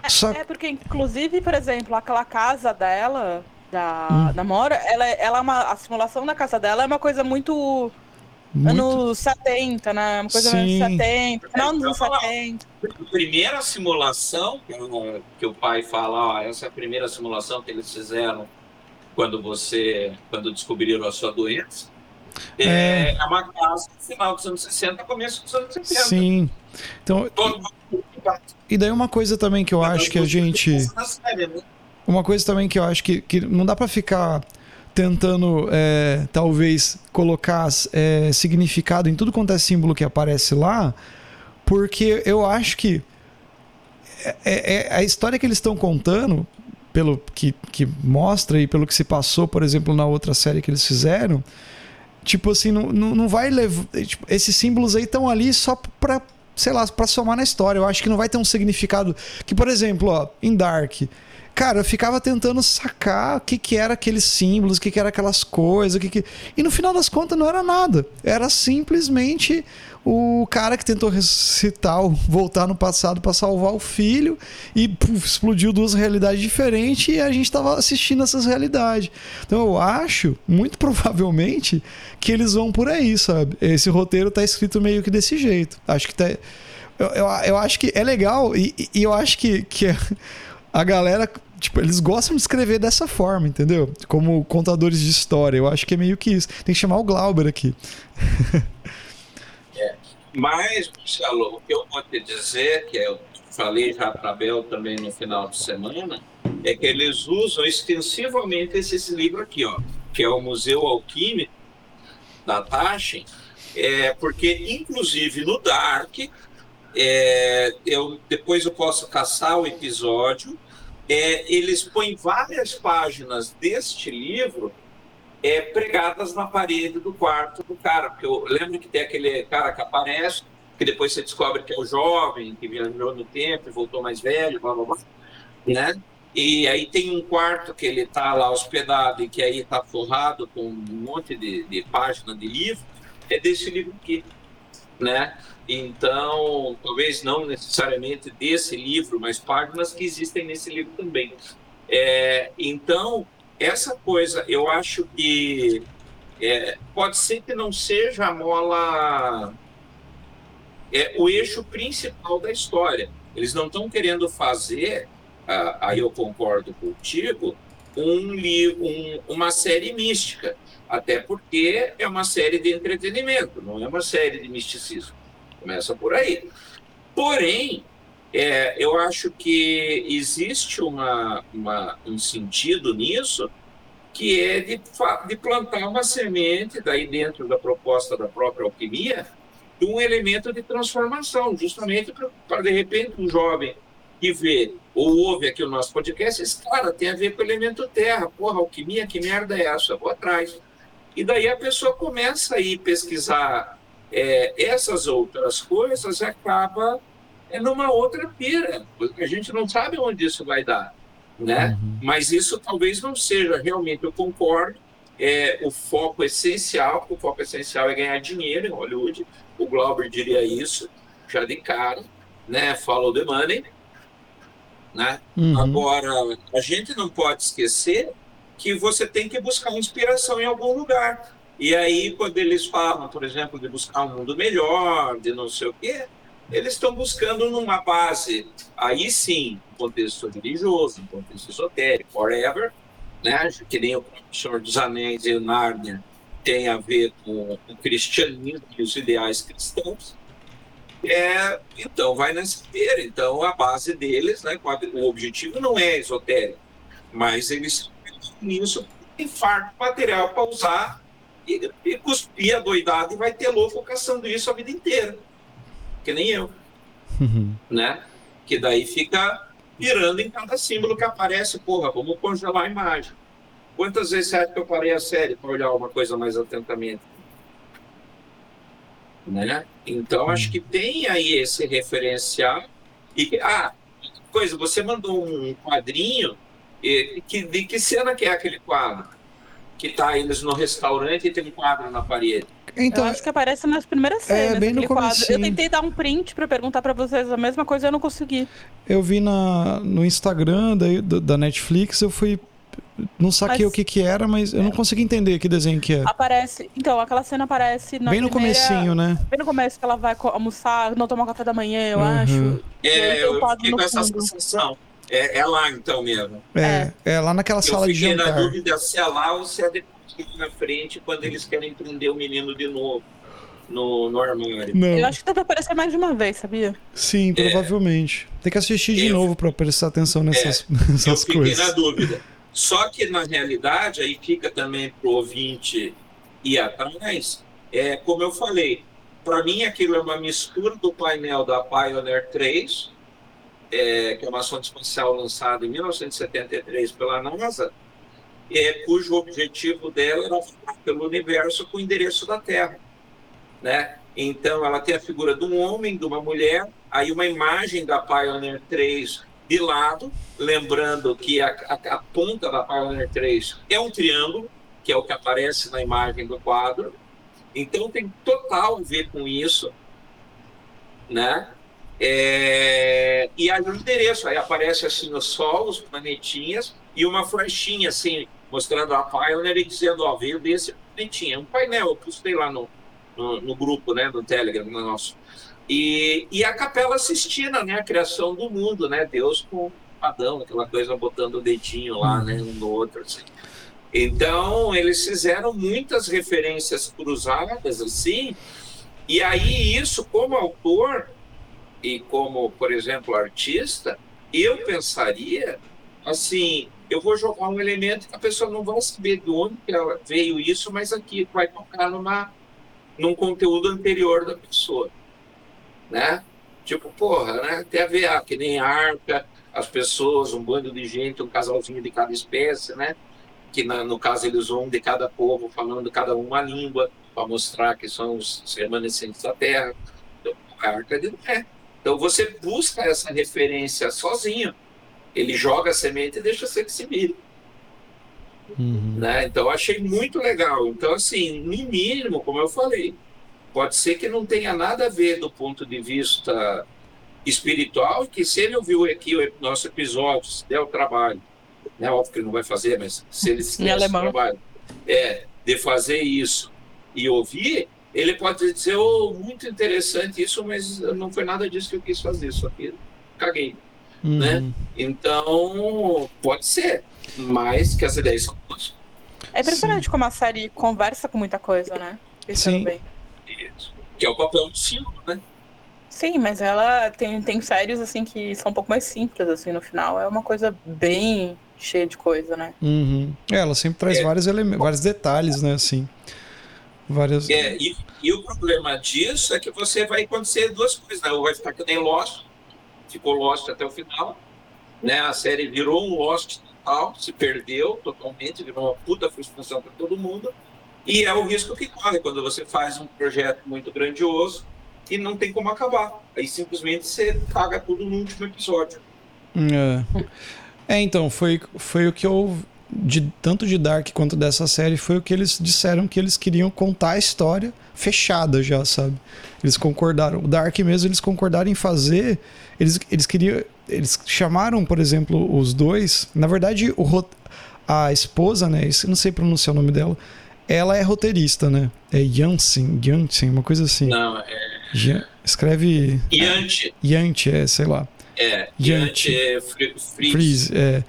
S3: É, Só... é porque, inclusive, por exemplo, aquela casa dela, da, hum. da Mora, ela, ela é uma, a simulação da casa dela é uma coisa muito muito... Anos 70, né? Uma coisa Sim. anos 70, final dos anos 70.
S2: A primeira simulação, que o pai fala, ó, essa é a primeira simulação que eles fizeram quando você, quando descobriram a sua doença, é, é, é uma casa no final dos anos 60, começo dos anos 70.
S1: Sim. Então, e, e daí uma coisa também que eu acho que a gente... Série, né? Uma coisa também que eu acho que, que não dá para ficar tentando é, talvez colocar é, significado em tudo quanto é símbolo que aparece lá, porque eu acho que é, é, é a história que eles estão contando, pelo que, que mostra e pelo que se passou, por exemplo, na outra série que eles fizeram, tipo assim, não, não, não vai levar. Tipo, esses símbolos aí estão ali só pra, sei lá, pra somar na história. Eu acho que não vai ter um significado. Que, por exemplo, ó, em Dark cara, eu ficava tentando sacar o que, que era aqueles símbolos, o que, que era aquelas coisas, o que, que. E no final das contas não era nada. Era simplesmente o cara que tentou ressuscitar, voltar no passado para salvar o filho e puf, explodiu duas realidades diferentes e a gente estava assistindo essas realidades. Então eu acho, muito provavelmente, que eles vão por aí, sabe? Esse roteiro tá escrito meio que desse jeito. Acho que tá. Eu, eu, eu acho que é legal e, e eu acho que, que a galera tipo, eles gostam de escrever dessa forma, entendeu? Como contadores de história. Eu acho que é meio que isso. Tem que chamar o Glauber aqui.
S2: Mas, Marcelo, o que eu vou te dizer, que eu falei já para Bel também no final de semana, é que eles usam extensivamente esse livro aqui, ó, que é o Museu Alquímico da Taschen, é, porque, inclusive, no Dark, é, eu, depois eu posso caçar o episódio, é, eles põem várias páginas deste livro é, pregadas na parede do quarto do cara. Porque eu lembro que tem aquele cara que aparece, que depois você descobre que é o jovem, que viajou no tempo e voltou mais velho, blá blá blá, né? E aí tem um quarto que ele está lá hospedado e que aí está forrado com um monte de, de página de livro, é desse livro aqui, né? Então, talvez não necessariamente desse livro, mas páginas que existem nesse livro também. É, então, essa coisa, eu acho que é, pode ser que não seja a mola, é o eixo principal da história. Eles não estão querendo fazer, aí eu concordo contigo, um, um, uma série mística, até porque é uma série de entretenimento, não é uma série de misticismo. Começa por aí. Porém, é, eu acho que existe uma, uma, um sentido nisso que é de, de plantar uma semente, daí dentro da proposta da própria alquimia, de um elemento de transformação, justamente para, de repente, um jovem que vê ou ouve aqui o nosso podcast, esse cara tem a ver com o elemento terra. Porra, alquimia, que merda é essa? Eu vou atrás. E daí a pessoa começa a ir pesquisar é, essas outras coisas acaba é numa outra pira, porque a gente não sabe onde isso vai dar, né? Uhum. Mas isso talvez não seja realmente, eu concordo, é o foco essencial, o foco essencial é ganhar dinheiro em Hollywood, o Glauber diria isso, já de cara, né? Follow the money, né? Uhum. Agora, a gente não pode esquecer que você tem que buscar inspiração em algum lugar. E aí, quando eles falam, por exemplo, de buscar um mundo melhor, de não sei o quê, eles estão buscando numa base, aí sim, um contexto religioso, um contexto esotérico, whatever, né? que nem o Senhor dos Anéis e Nárnia tem a ver com o cristianismo e os ideais cristãos. É, então, vai nessa feira. Então, a base deles, né, o objetivo não é esotérico, mas eles nisso tem farto material para usar e, e cuspir a doidada e vai ter louco caçando isso a vida inteira que nem eu, uhum. né? Que daí fica pirando em cada símbolo que aparece, porra, vamos congelar a imagem. Quantas vezes você acha que eu parei a série para olhar uma coisa mais atentamente? Né? Então, acho que tem aí esse referencial. E ah, coisa, você mandou um quadrinho, e, que, de que cena que é aquele quadro? Que tá eles no restaurante e tem um quadro na parede.
S3: Então, eu acho que aparece nas primeiras é, cenas. É, bem no quadro. Eu tentei dar um print para perguntar para vocês a mesma coisa e eu não consegui.
S1: Eu vi na, no Instagram da, da Netflix, eu fui não saquei mas, o que que era, mas eu não consegui entender que desenho que é.
S3: Aparece, então, aquela cena aparece
S1: na Bem no primeira, comecinho, né?
S3: Bem no começo que ela vai almoçar, não tomar café da manhã, eu
S2: uhum.
S3: acho.
S2: É, eu, fiquei com essa sensação. É, é, lá então mesmo.
S1: É, é, é lá naquela
S2: eu
S1: sala de jantar.
S2: Eu fiquei na dúvida se é lá ou se é depois na frente quando eles querem prender o menino de novo no, no armário.
S3: Não. Eu acho que deve aparecer mais de uma vez, sabia?
S1: Sim, é. provavelmente. É. Tem que assistir de eu, novo para prestar atenção nessas, é, nessas eu fiquei coisas.
S2: na dúvida. Só que, na realidade, aí fica também para o ouvinte ir atrás, é, como eu falei, para mim aquilo é uma mistura do painel da Pioneer 3, é, que é uma sonda espacial lançada em 1973 pela NASA, é, cujo objetivo dela era falar pelo universo com o endereço da Terra né? Então, ela tem a figura de um homem, de uma mulher, aí uma imagem da Pioneer 3 de lado, lembrando que a, a, a ponta da Pioneer 3 é um triângulo, que é o que aparece na imagem do quadro. Então tem total a ver com isso, né? É, e aí o endereço, aí aparece assim o Sol, os planetinhas e uma flechinha assim, mostrando a Pioneer e dizendo, ó, veio desse planetinha. Um painel, eu postei lá no, no, no, grupo, né, no Telegram, no nosso. E, e a Capela Sistina, né, a criação do mundo, né, Deus com Adão, aquela coisa botando o dedinho lá, né, um no outro, assim. Então, eles fizeram muitas referências cruzadas, assim, e aí isso, como autor, e como, por exemplo, artista, eu pensaria assim, eu vou jogar um elemento que a pessoa não vai saber de onde veio isso, mas aqui vai tocar numa num conteúdo anterior da pessoa, né? Tipo, porra, né? Tem a ver, ah, que nem arca, as pessoas, um bando de gente, um casalzinho de cada espécie, né? Que na, no caso eles vão de cada povo falando cada uma língua para mostrar que são os remanescentes da Terra. Então, a arca de Noé. Então você busca essa referência sozinho. Ele joga a semente e deixa ser que se vire. Uhum. Né? Então achei muito legal. Então, assim, no mínimo, como eu falei, pode ser que não tenha nada a ver do ponto de vista espiritual, que se ele ouviu aqui o nosso episódio, se der o trabalho, né? óbvio que ele não vai fazer, mas se ele se der o trabalho é, de fazer isso e ouvir, ele pode dizer, oh, muito interessante isso, mas não foi nada disso que eu quis fazer, só que caguei. Uhum. Né? Então, pode ser, mas que as ideias são boas.
S3: É impressionante Sim. como a série conversa com muita coisa, né?
S1: Sim. Bem.
S2: Isso. Que é o papel do símbolo, né?
S3: Sim, mas ela tem, tem séries assim que são um pouco mais simples, assim, no final. É uma coisa bem cheia de coisa, né?
S1: Uhum. É, ela sempre traz é. vários, elementos, vários detalhes, né, assim. Várias...
S2: É, e, e, o problema disso é que você vai acontecer duas coisas, né? Ou vai ficar que nem Lost, ficou Lost até o final, né? A série virou um Lost total, se perdeu totalmente, virou uma puta frustração para todo mundo. E é o risco que corre quando você faz um projeto muito grandioso e não tem como acabar. Aí simplesmente você caga tudo no último episódio.
S1: É, é então, foi, foi o que eu de tanto de Dark quanto dessa série foi o que eles disseram que eles queriam contar a história fechada já, sabe? Eles concordaram. O Dark mesmo eles concordaram em fazer. Eles, eles queriam. Eles chamaram, por exemplo, os dois. Na verdade, o, a esposa, né? Não sei pronunciar o nome dela. Ela é roteirista, né? É Jansen, Jansen, uma coisa assim.
S2: Não, é.
S1: escreve.
S2: Yante.
S1: Yante, é, sei lá.
S2: É, Yante é
S1: Freeze. é.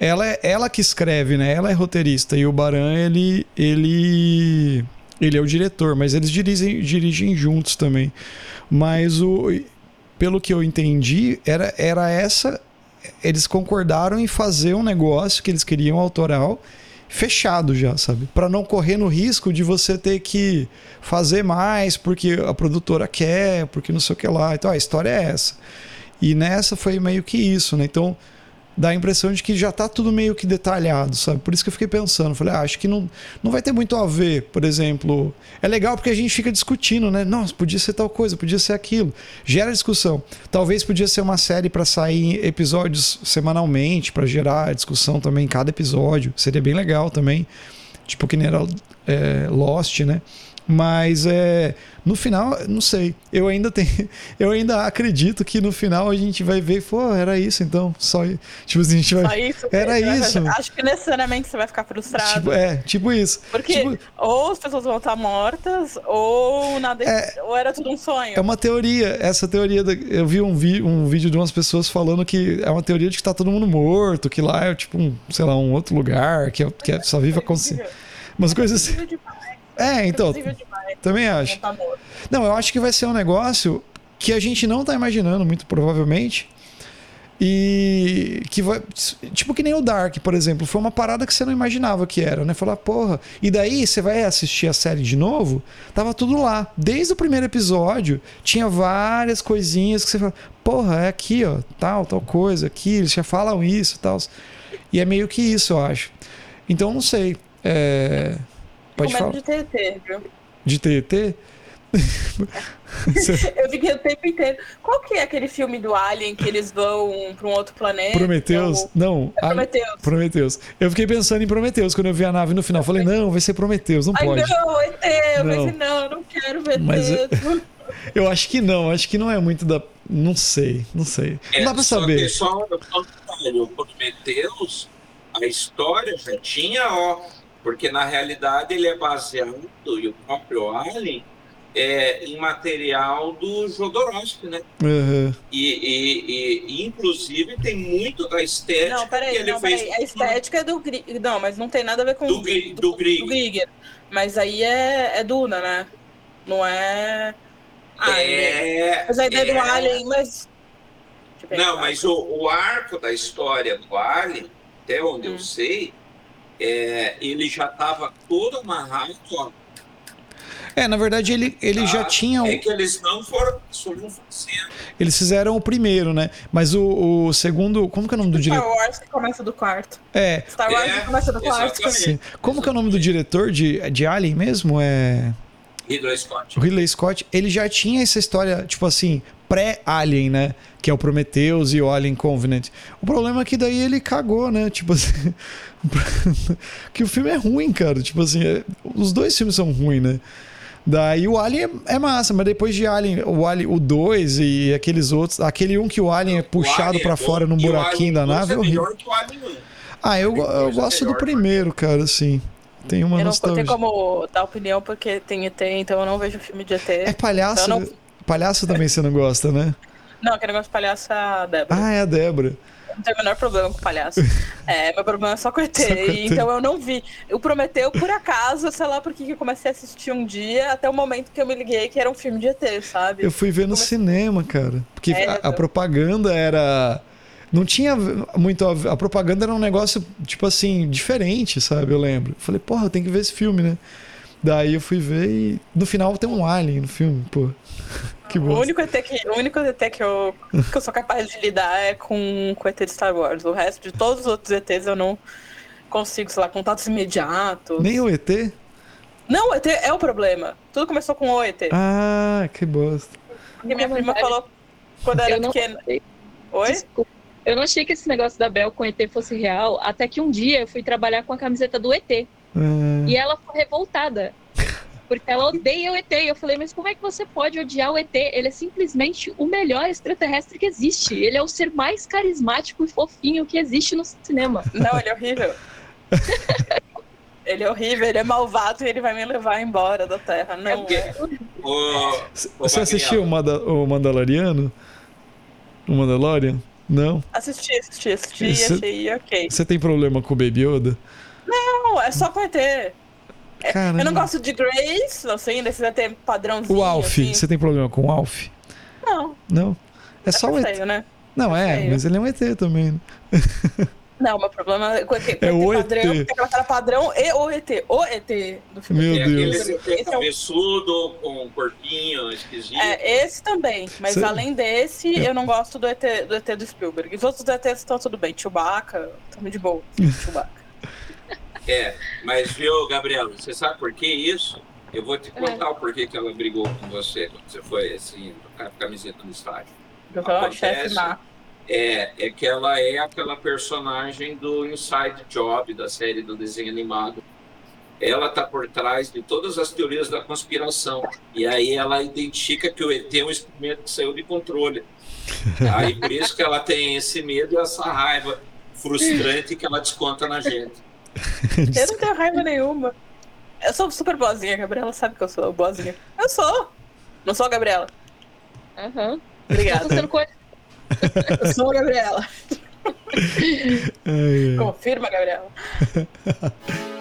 S1: Ela é ela que escreve, né? Ela é roteirista e o Baran ele ele ele é o diretor, mas eles dirigem, dirigem juntos também. Mas o pelo que eu entendi, era era essa eles concordaram em fazer um negócio que eles queriam autoral fechado já, sabe? Para não correr no risco de você ter que fazer mais porque a produtora quer, porque não sei o que lá. Então a história é essa. E nessa foi meio que isso, né? Então dá a impressão de que já está tudo meio que detalhado, sabe? Por isso que eu fiquei pensando, falei, ah, acho que não, não vai ter muito a ver, por exemplo. É legal porque a gente fica discutindo, né? Nossa, podia ser tal coisa, podia ser aquilo. Gera discussão. Talvez podia ser uma série para sair episódios semanalmente, para gerar discussão também em cada episódio. Seria bem legal também. Tipo que nem era é, Lost, né? Mas é, no final, não sei. Eu ainda tenho, eu ainda acredito que no final a gente vai ver, pô, era isso então. Só tipo assim, a gente vai. Só isso, era isso.
S3: Acho que necessariamente você vai ficar frustrado.
S1: Tipo, é, tipo isso.
S3: Porque
S1: tipo,
S3: ou as pessoas vão estar mortas, ou nada. É, ou era tudo um sonho.
S1: É uma teoria. Essa teoria. Da, eu vi um, vi, um vídeo de umas pessoas falando que é uma teoria de que tá todo mundo morto, que lá é tipo um, sei lá, um outro lugar, que, é, que é, só vive a consciência. Umas coisas assim. É, então. Também acho. Não, eu acho que vai ser um negócio que a gente não tá imaginando, muito provavelmente. E que vai. Tipo que nem o Dark, por exemplo. Foi uma parada que você não imaginava que era, né? Falar, porra. E daí você vai assistir a série de novo, tava tudo lá. Desde o primeiro episódio, tinha várias coisinhas que você fala, porra, é aqui, ó, tal, tal coisa, aqui, eles já falam isso e tal. E é meio que isso, eu acho. Então, não sei. É...
S3: Pode falar. de TET, viu?
S1: De TET?
S3: eu fiquei o tempo inteiro. Qual que é aquele filme do Alien que eles vão pra um outro planeta?
S1: Prometeus?
S3: Então,
S1: Não.
S3: É Prometeus.
S1: Prometeus. Eu fiquei pensando em Prometeus quando eu vi a nave no final. Falei, não, vai ser Prometeus, não
S3: Ai,
S1: pode.
S3: não, ET. Eu
S1: Não.
S3: pensei, não, eu não quero ver
S1: Mas-. Eu acho que não, acho que não é muito da. Não sei, não sei. Não dá pra
S2: É, só
S1: saber.
S2: que só o Prometheus, a história já tinha, ó, porque na realidade ele é baseado, e o próprio Alien, é, em material do Jodorowsky, né?
S1: Aham.
S2: E, e- e- inclusive tem muito da estética
S3: Não,
S2: que
S3: peraí,
S2: ele
S3: não,
S2: fez
S3: peraí. A estética é do Grieger. Não, mas não tem nada a ver com
S2: do, Gri- do Grieger.
S3: Grieger. Mas aí é, é Duna, né? Não é. Ah,
S2: É,
S3: Mas a ideia do
S2: é.
S3: Alien, mas.
S2: Não, mas o, o arco da história do Alien, até onde
S3: Hum.
S2: eu sei, é, ele já estava todo amarrado. ó.
S1: É, na verdade, ele, ele já
S2: Ah,
S1: tinha.
S2: É que eles não foram, foram fazendo.
S1: Eles fizeram o primeiro, né? Mas o, o segundo. Como que é o nome do
S3: Star
S1: diretor?
S3: Wars que começa do quarto.
S1: É.
S3: Star Wars
S2: É,
S3: que começa do quarto.
S1: sim. Como que é o nome do diretor de, de Alien mesmo? É.
S2: Ridley Scott.
S1: O Ridley Scott, ele já tinha essa história, tipo assim, pré-Alien, né? Que é o Prometheus e o Alien Covenant. O problema é que daí ele cagou, né? Tipo assim. que o filme é ruim, cara. Tipo assim, é- os dois filmes são ruins, né? Daí o Alien é, é massa, mas depois de Alien, o Alien, o 2 e aqueles outros, aquele um que o Alien é puxado pra
S2: é
S1: fora num buraquinho da nave, é
S2: dois
S1: horrível.
S2: melhor que o Alien 1.
S1: Ah, eu, eu
S2: é
S1: gosto do
S2: melhor,
S1: primeiro, cara, assim. Tem uma
S3: Eu não tenho
S1: nostalgia.
S3: como dar opinião porque tem ET, então eu não vejo filme de ET.
S1: É palhaço.
S3: Eu não-
S1: Palhaço também você não gosta, né?
S3: Não, aquele negócio de palhaço é a Débora.
S1: Ah, é a Débora.
S3: Eu Não tenho o menor problema com palhaço. É, meu problema é só com ET. Então eu não vi. O Prometeu, por acaso, sei lá por que eu comecei a assistir um dia, até o momento que eu me liguei que era um filme de ET, sabe?
S1: Eu fui ver no
S3: Como-
S1: cinema, cara. Porque
S3: É,
S1: a, a
S3: então.
S1: propaganda era. Não tinha muito. A, a propaganda era um negócio, tipo assim, diferente, sabe? Eu lembro. Eu falei, porra, eu tenho que ver esse filme, né? Daí eu fui ver e no final tem um alien no filme, pô. Que
S3: O
S1: bom.
S3: único ET, que, o único ET que, eu, que eu sou capaz de lidar é com, com o ET de Star Wars. O resto de todos os outros ETs eu não consigo, sei lá, contatos imediatos.
S1: Nem o ET?
S3: Não, o ET é o problema. Tudo começou com o ET.
S1: Ah, que bosta.
S3: Porque minha prima falou quando eu era
S4: Eu
S3: pequena.
S4: sei.
S3: Oi?
S4: Desculpa. Eu não achei que esse negócio da Bel com ET fosse real, até que um dia eu fui trabalhar com a camiseta do ET.
S1: Ah,
S4: E ela ficou revoltada. Porque ela odeia o ET. E eu falei, mas como é que você pode odiar o ET? Ele é simplesmente o melhor extraterrestre que existe. Ele é o ser mais carismático e fofinho que existe no cinema.
S3: Não, ele é horrível. ele é horrível, ele é malvado e ele vai me levar embora da Terra. Não
S2: porque-
S3: é.
S2: O,
S1: Você assistiu o. Manda- o Mandaloriano? O Mandalorian? Não?
S3: Assisti, assisti, assisti e achei ok.
S1: Você tem problema com o Baby Yoda?
S3: Não, é só com ET.
S1: Caramba.
S3: Eu não gosto de Grace, não sei, desses ET padrãozinho.
S1: O Alf,
S3: assim.
S1: você tem problema com o Alf?
S3: Não,
S1: Não? É só o ET.
S3: feio, né?
S1: Não, é,
S3: feio.
S1: mas ele é um ET também. né?
S3: Não, meu problema é com ET, com
S1: É o
S3: ET padrão,
S1: ET.
S3: tem aquela cara padrão e o ET. O ET do filme.
S1: Meu
S2: Tem aquele
S1: Deus.
S2: ET
S3: é o-
S2: cabeçudo, com um corpinho esquisito.
S3: É, esse também. Mas
S1: Cê-
S3: além desse, eu não gosto do ET do, ET do Spielberg. Os outros ETs estão tudo bem. Chewbacca, estamos de boa. Chewbacca.
S2: É, mas viu, Gabriela, você sabe por que isso? Eu vou te contar o porquê que ela brigou com você quando você foi assim, com a camiseta no estádio.
S3: Eu
S2: Acontece. É, é que ela é aquela personagem do Inside Job, da série do desenho animado. Ela tá por trás de todas as teorias da conspiração. E aí ela identifica que o ET é um experimento que saiu de controle. Aí por isso que ela tem esse medo e essa raiva frustrante que ela desconta na gente.
S3: Eu não tenho raiva nenhuma. Eu sou super boazinha, a Gabriela sabe que eu sou boazinha. Eu sou. Não sou a Gabriela.
S4: Aham. Tô
S3: Obrigada.
S4: sendo co-
S3: Eu sou a Gabriela. Confirma, Gabriela.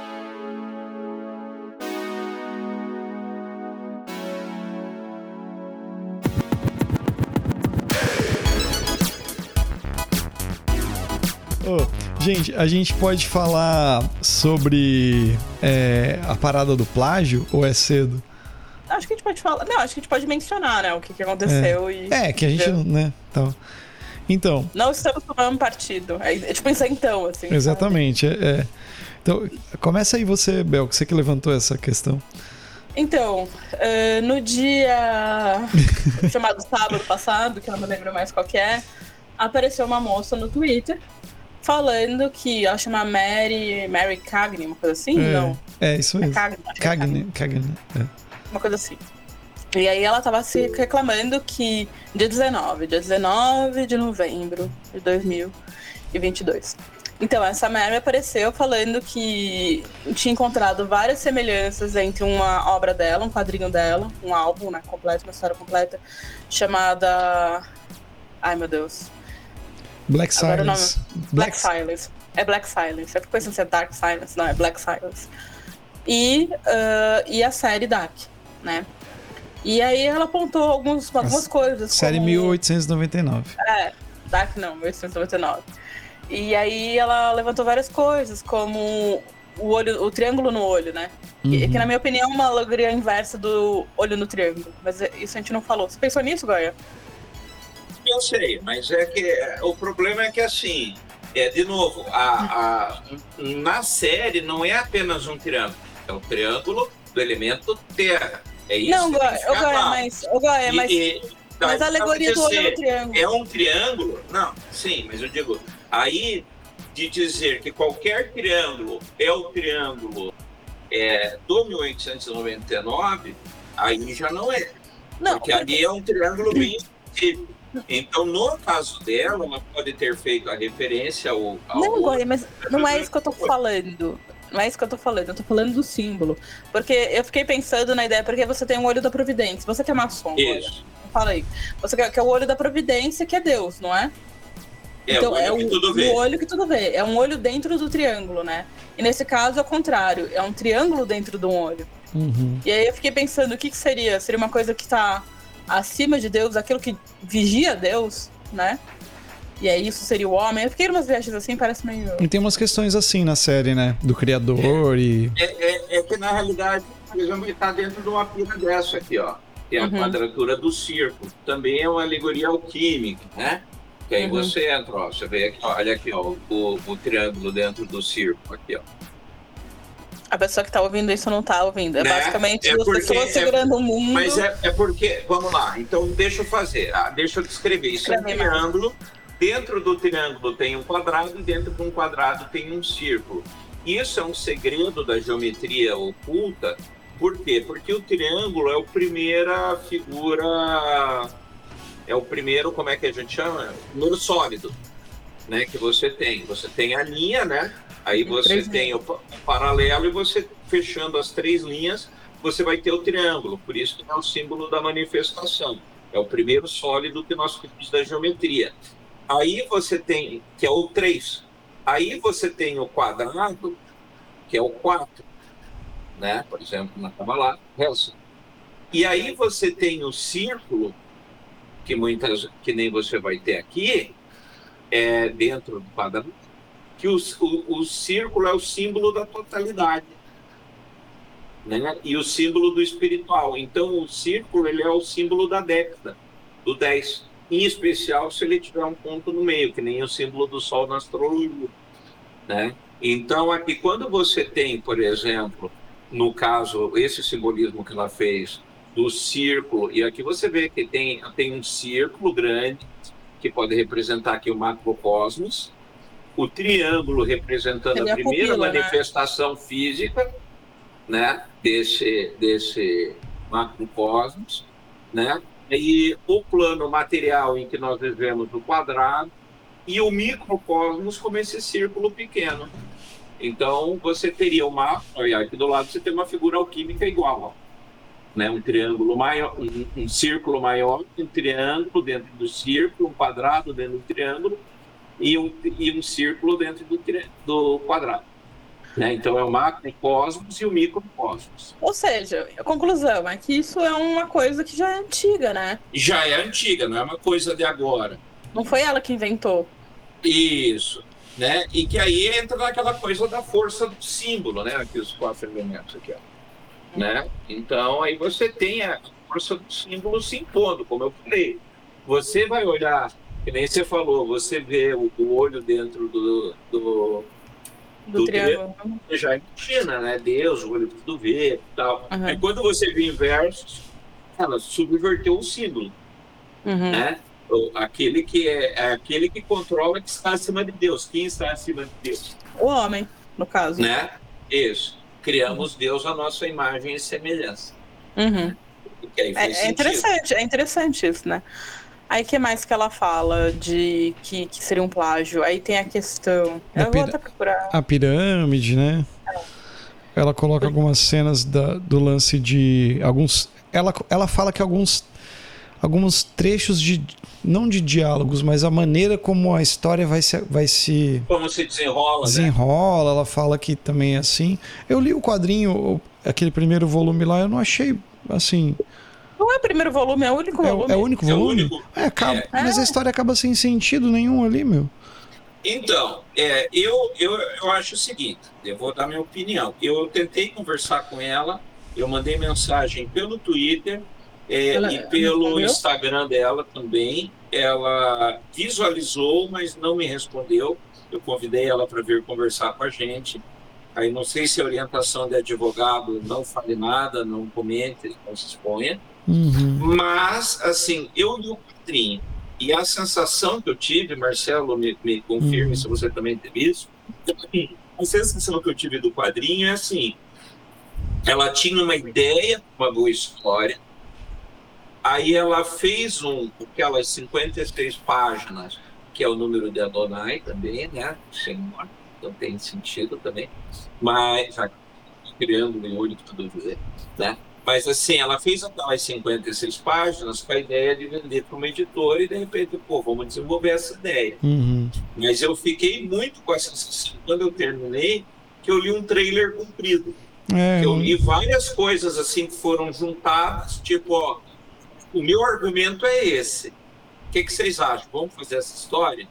S1: gente, a gente pode falar sobre é, a parada do plágio ou é cedo?
S3: Acho que a gente pode falar. Não, acho que a gente pode mencionar, né? O que, que aconteceu e.
S1: É, que a gente não, né? Então, então
S3: Não estamos tomando partido. É, é tipo isentão, assim. sabe?
S1: exatamente. É, é. Então, começa aí você, Bel, que você que levantou essa questão.
S3: Então, uh, no dia chamado sábado passado, que eu não me lembro mais qual que é, apareceu uma moça no Twitter falando que ela chama Mary, Mary Cagney, uma coisa assim?
S1: É,
S3: não.
S1: É isso
S3: É
S1: mesmo.
S3: Cagney.
S1: Cagney, Cagney. É.
S3: Uma coisa assim. E aí ela tava se reclamando que dia 19, dia 19 de novembro de 2022. Então, essa Mary apareceu falando que tinha encontrado várias semelhanças entre uma obra dela, um quadrinho dela, um álbum, né, completo, uma história completa, chamada... Ai, meu Deus.
S1: Black
S3: Agora
S1: Silence.
S3: Black Silence. É Black Silence. Eu fico pensando se é Dark Silence. Não, é Black Silence. E, ah, e a série Dark, né? E aí ela apontou alguns, algumas coisas.
S1: Série
S3: como...
S1: 1899.
S3: É, Dark não, 1899. E aí ela levantou várias coisas, como o olho, o triângulo no olho, né? Que,
S1: Uhum.
S3: que, na minha opinião é uma alegoria inversa do olho no triângulo. Mas isso a gente não falou. Você pensou nisso, Goya?
S2: Eu sei, mas é que é, o problema é que assim, é de novo, a, a- na série não é apenas um triângulo, é o triângulo do elemento terra. É isso.
S3: não, Goya,
S2: claro.
S3: mas, Goya, mas,
S2: e- tá,
S3: mas a
S2: então,
S3: alegoria do olho
S2: dizer,
S3: no triângulo.
S2: É um triângulo? Não, sim, mas eu digo, aí de dizer que qualquer triângulo é o triângulo é, do 1899, aí já não é.
S3: Não,
S2: Porque ali é um triângulo bem específico. Então, no caso dela, ela pode ter feito a referência ao. ao
S3: Não, Goya, mas não é isso que eu tô falando. Não é isso que eu tô falando, eu tô falando do símbolo. Porque eu fiquei pensando na ideia, porque você tem um olho da providência. Você que é maçom,
S2: Isso.
S3: fala aí. Você quer, quer o olho da providência, que é Deus, não é?
S2: É
S3: então,
S2: o olho
S3: é
S2: que
S3: o,
S2: tudo
S3: o
S2: vê.
S3: olho que tudo vê. É um olho dentro do triângulo, né? E nesse caso é o contrário, é um triângulo dentro de um olho.
S1: Uhum.
S3: E aí eu fiquei pensando, o que, que seria? Seria uma coisa que tá acima de Deus, aquilo que vigia Deus, né? E aí isso seria o homem. Eu fiquei umas viagens assim, parece meio.
S1: E tem umas questões assim na série, né? Do criador e.
S2: É, é- é que, na realidade, por exemplo, ele está dentro de uma pira dessa aqui, ó. Que é a
S3: Uhum.
S2: quadratura do círculo. Também é uma alegoria alquímica, né? Que aí
S3: Uhum.
S2: você entra, ó. Você vê aqui, ó, olha aqui, ó, o, o triângulo dentro do círculo, aqui, ó.
S3: A pessoa que tá ouvindo isso não tá ouvindo. É
S2: Né?
S3: basicamente
S2: É
S3: duas
S2: porque-
S3: pessoas
S2: é-
S3: segurando o mundo.
S2: Mas é, é porque, vamos lá, então deixa eu fazer, ah, deixa eu descrever. Isso é um
S3: Escreve,
S2: triângulo, dentro do triângulo tem um quadrado e dentro de um quadrado tem um círculo. Isso é um segredo da geometria oculta, por quê? Porque o triângulo é a primeira figura, é o primeiro, como é que a gente chama? Número sólido, né, que você tem. Você tem a linha, né? Aí você tem o o paralelo e você fechando as três linhas, você vai ter o triângulo. Por isso que é o símbolo da manifestação. É o primeiro sólido que nós temos da geometria. Aí você tem, que é o 3. Aí você tem o quadrado, que é o 4. Né? Por exemplo, na Kabbalah, Helsing. E aí você tem o círculo, que muitas que nem você vai ter aqui, é, dentro do quadrado, que o, o, círculo é o símbolo da totalidade. Né? E o símbolo do espiritual. Então, o círculo ele é o símbolo da década, do 10. Em especial se ele tiver um ponto no meio, que nem o símbolo do Sol na astrologia. Né? Então, aqui, quando você tem, por exemplo, no caso, esse simbolismo que ela fez do círculo, e aqui você vê que tem, tem um círculo grande, que pode representar aqui o macrocosmos, o triângulo representando
S3: Seria
S2: a primeira
S3: pupila, né?
S2: manifestação física, né, desse, desse macrocosmos, né, e o plano material em que nós vivemos o quadrado, e o microcosmos como esse círculo pequeno. Então, você teria uma. Olha, aqui do lado você tem uma figura alquímica igual. Ó. Né? Um triângulo maior, um, um círculo maior, um triângulo dentro do círculo, um quadrado dentro do triângulo e um, e um círculo dentro do, do quadrado. Né? Então, é o macrocosmos e o microcosmos.
S3: Ou seja, a conclusão é que isso é uma coisa que já é antiga, né?
S2: Já é antiga, não é uma coisa de agora.
S3: Não foi ela que inventou.
S2: Isso. Né? E que aí entra naquela coisa da força do símbolo, né? Aqui os quatro elementos aqui, ó. Né? Então aí você tem a força do símbolo se impondo, como eu falei. Você vai olhar, que nem você falou, você vê o, o olho dentro do, do,
S3: do, do triângulo.
S2: Já imagina, né? Deus, o olho tudo vê e tal. Uhum. Aí quando você vê inversos, ela subverteu o símbolo, uhum. né? Aquele que é, é, aquele que controla que está acima de Deus. Quem está acima de Deus?
S3: O homem, no caso.
S2: Né? Isso. Criamos uhum. Deus à nossa imagem e semelhança.
S3: Uhum. É, é, interessante, é interessante isso, né? Aí que mais que ela fala de que, que seria um plágio? Aí tem a questão.
S1: A eu vou até procurar. A pirâmide, né? É. Ela coloca algumas cenas da, do lance de alguns. Ela, ela fala que alguns alguns trechos de não de diálogos, mas a maneira como a história vai se vai se
S2: como se desenrola,
S1: né? desenrola. Né? Ela fala que também é assim. Eu li o quadrinho, aquele primeiro volume lá, eu não achei assim
S3: não é o primeiro volume, é o único é, volume.
S1: É o único volume? É, o único. é, acaba, é. mas a história acaba sem sentido nenhum ali, meu.
S2: Então, é, eu, eu, eu acho o seguinte, eu vou dar minha opinião. Eu tentei conversar com ela, eu mandei mensagem pelo Twitter é, ela, e pelo Instagram dela também. Ela visualizou, mas não me respondeu. Eu convidei ela para vir conversar com a gente. Aí não sei se a orientação de advogado não fale nada, não comente, não se exponha.
S1: Uhum.
S2: Mas, assim, eu li o quadrinho e a sensação que eu tive, Marcelo, me, me confirme uhum. se você também teve isso, a sensação que eu tive do quadrinho é assim, ela tinha uma ideia, uma boa história, aí ela fez um, aquelas 56 páginas, que é o número de Adonai também, né, Senhor, então tem sentido também, mas, criando o olho que tudo dizer, né, mas assim, ela fez aquelas 56 páginas com a ideia de vender para uma editora e de repente, pô, vamos desenvolver essa ideia.
S1: Uhum.
S2: Mas eu fiquei muito com essa sensação, quando eu terminei, que eu li um trailer comprido. É, eu li várias coisas assim que foram juntadas, tipo, ó, o meu argumento é esse. O que, que vocês acham? Vamos fazer essa história?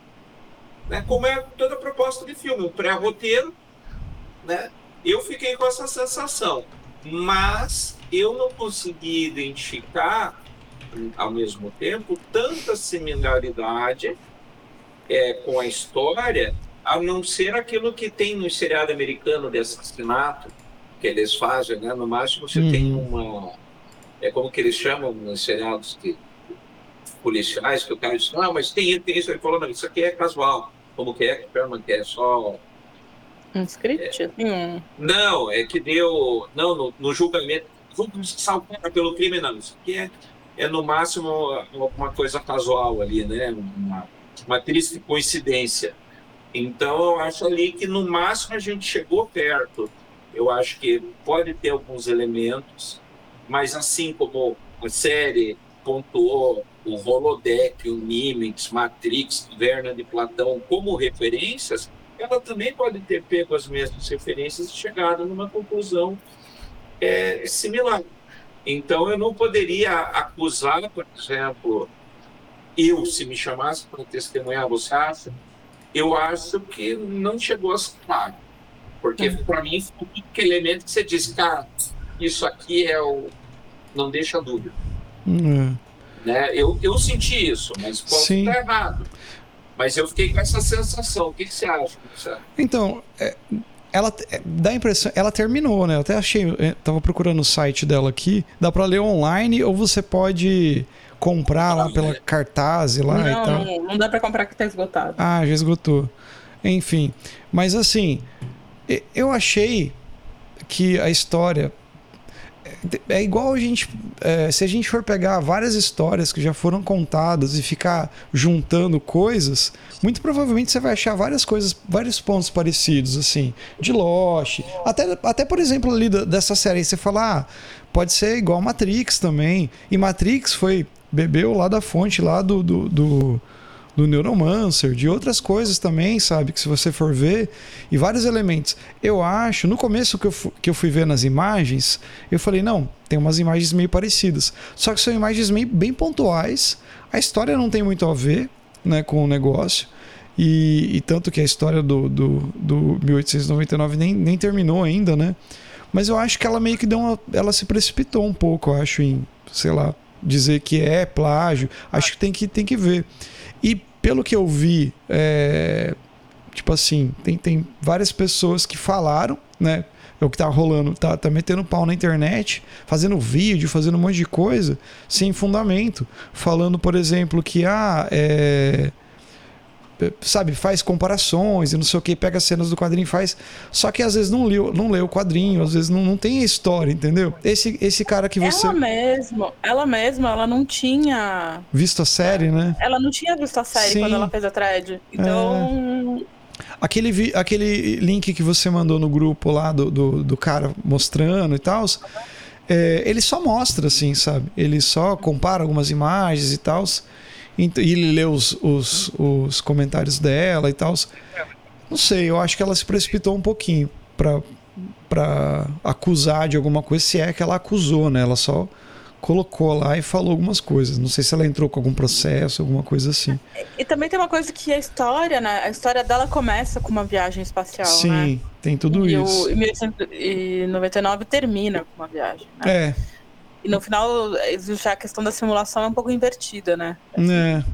S2: Né? Como é toda proposta de filme, um pré-roteiro, né? Eu fiquei com essa sensação. Mas eu não consegui identificar, ao mesmo tempo, tanta similaridade é, com a história, a não ser aquilo que tem no seriado americano de assassinato, que eles fazem, né? No máximo você uhum. tem uma. É como que eles chamam nos seriados que, policiais, que o cara diz, não, mas tem, tem isso. Ele falou, não, isso aqui é casual. Como que é? Que é só
S3: um script? É,
S2: Não, é que deu. Não, no, no julgamento vamos salvar pelo crime, não. Isso aqui é, é no máximo uma coisa casual ali, né? Uma, uma triste coincidência. Então, eu acho ali que no máximo a gente chegou perto. Eu acho que pode ter alguns elementos, mas assim como a série pontuou o Holodeck, o Nimitz, Matrix, Verna de Platão como referências, ela também pode ter pego as mesmas referências e chegado numa conclusão é, similar. Então, eu não poderia acusar, por exemplo, eu, se me chamasse para testemunhar, você acha? Eu acho que não chegou a ser claro. Porque, uhum. para mim, foi um elemento que você diz, cara, isso aqui é o. Não deixa dúvida.
S1: Uhum.
S2: Né? Eu, eu senti isso, mas posso estar errado. Mas eu fiquei com essa sensação. O que, que você acha?
S1: Então, é, ela é, dá a impressão, ela terminou, né? Eu até achei, eu tava procurando o site dela aqui, dá para ler online ou você pode comprar lá pela cartaz lá
S3: não,
S1: e tal.
S3: Não, não dá para comprar que tá esgotado.
S1: Ah, já esgotou. Enfim, mas assim, eu achei que a história é igual a gente. É, se a gente for pegar várias histórias que já foram contadas e ficar juntando coisas, muito provavelmente você vai achar várias coisas, vários pontos parecidos, assim, de Lost. Até, até por exemplo, ali dessa série, você fala, ah, pode ser igual Matrix também. E Matrix foi. Bebeu lá da fonte lá do, do, do do Neuromancer, de outras coisas também, sabe? Que se você for ver, e vários elementos. Eu acho, no começo que eu, que eu fui ver nas imagens, eu falei, não, tem umas imagens meio parecidas. Só que são imagens meio bem pontuais, a história não tem muito a ver né, com o negócio. E, e tanto que a história do, do, do 1899 nem, nem terminou ainda, né? Mas eu acho que ela meio que deu uma. Ela se precipitou um pouco, eu acho, em, sei lá, dizer que é plágio. Acho que tem que, tem que ver. E pelo que eu vi, é, tipo, assim, tem, tem várias pessoas que falaram, né? É o que tá rolando, tá, tá metendo pau na internet, fazendo vídeo, fazendo um monte de coisa, sem fundamento. Falando, por exemplo, que ah, é sabe, faz comparações e não sei o que, pega cenas do quadrinho e faz. Só que às vezes não leu, não leu o quadrinho, às vezes não, não tem a história, entendeu? Esse, esse cara que você.
S3: Ela mesma, ela mesma, ela não tinha.
S1: Visto a série, né?
S3: Ela não tinha visto a série Sim. quando ela fez a thread. Então. É...
S1: Aquele, aquele link que você mandou no grupo lá do, do, do cara mostrando e tal. É, ele só mostra, assim, sabe? Ele só compara algumas imagens e tal. E ele lê os, os, os comentários dela e tal. Não sei, eu acho que ela se precipitou um pouquinho para para acusar de alguma coisa, se é que ela acusou, né? Ela só colocou lá e falou algumas coisas. Não sei se ela entrou com algum processo, alguma coisa assim.
S3: E também tem uma coisa que a história, né? A história dela começa com uma viagem espacial,
S1: Sim,
S3: né?
S1: tem tudo
S3: e
S1: isso.
S3: O, e 1999 termina com uma viagem.
S1: Né? É.
S3: E no final, já a questão da simulação é um pouco invertida, né?
S1: Assim. É.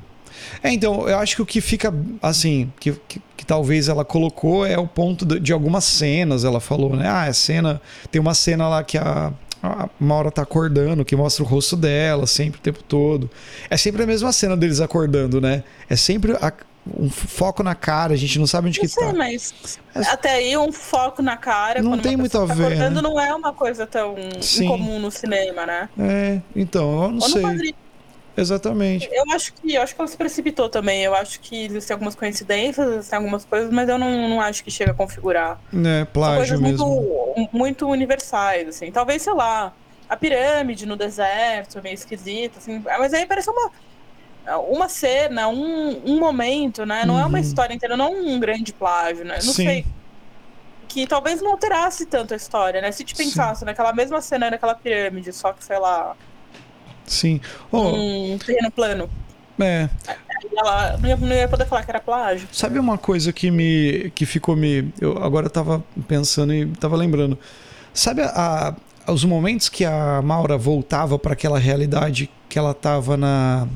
S1: É, então, eu acho que o que fica, assim, que, que, que talvez ela colocou é o ponto de, de, algumas cenas, ela falou, né? Ah, a cena. Tem uma cena lá que a, a Maura tá acordando, que mostra o rosto dela sempre o tempo todo. É sempre a mesma cena deles acordando, né? É sempre a, um foco na cara, a gente não sabe onde não que sei, tá.
S3: mas até aí um foco na cara,
S1: não tem muito a
S3: tá
S1: ver.
S3: Né? não é uma coisa tão Sim. incomum no cinema, né?
S1: É, então, eu não Ou sei. Exatamente.
S3: Eu acho que eu acho que ela se precipitou também. Eu acho que existem algumas coincidências, existem algumas coisas, mas eu não, não acho que chega a configurar.
S1: É, plágio
S3: mesmo. Muito, muito universais, assim. Talvez, sei lá, a pirâmide no deserto, meio esquisita, assim. Mas aí parece uma uma cena, um, um momento, né? Não uhum. é uma uhum. história inteira, não um grande plágio, né? Não Sim. sei. Que talvez não alterasse tanto a história, né? Se te pensasse Sim. naquela mesma cena naquela pirâmide, só que, sei lá,
S1: Sim. Oh,
S3: um terreno plano.
S1: É.
S3: Ela não ia, não ia, poder falar que era plágio.
S1: Sabe uma coisa que me que ficou me eu agora tava pensando e tava lembrando. Sabe a, a, os momentos que a Maura voltava para aquela realidade que ela tava na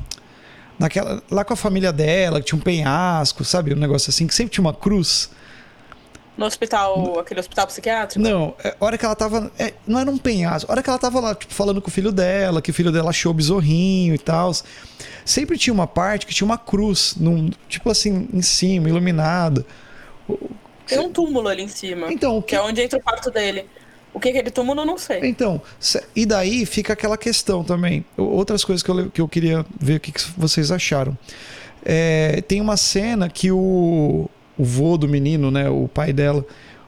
S1: naquela lá com a família dela, que tinha um penhasco, sabe, um negócio assim que sempre tinha uma cruz.
S3: No hospital, aquele hospital psiquiátrico?
S1: Não, é, a hora que ela tava. É, não era um penhasco. A hora que ela tava lá, tipo, falando com o filho dela, que o filho dela achou o besorrinho e tal. Sempre tinha uma parte que tinha uma cruz, num, tipo assim, em cima, iluminada.
S3: Tem um túmulo ali em cima.
S1: Então,
S3: que... que é onde entra o quarto dele. O que é aquele túmulo, eu não sei.
S1: Então, e daí fica aquela questão também. Outras coisas que eu, que eu queria ver o que, que vocês acharam. É, tem uma cena que o, o vô do menino, né, o pai dela,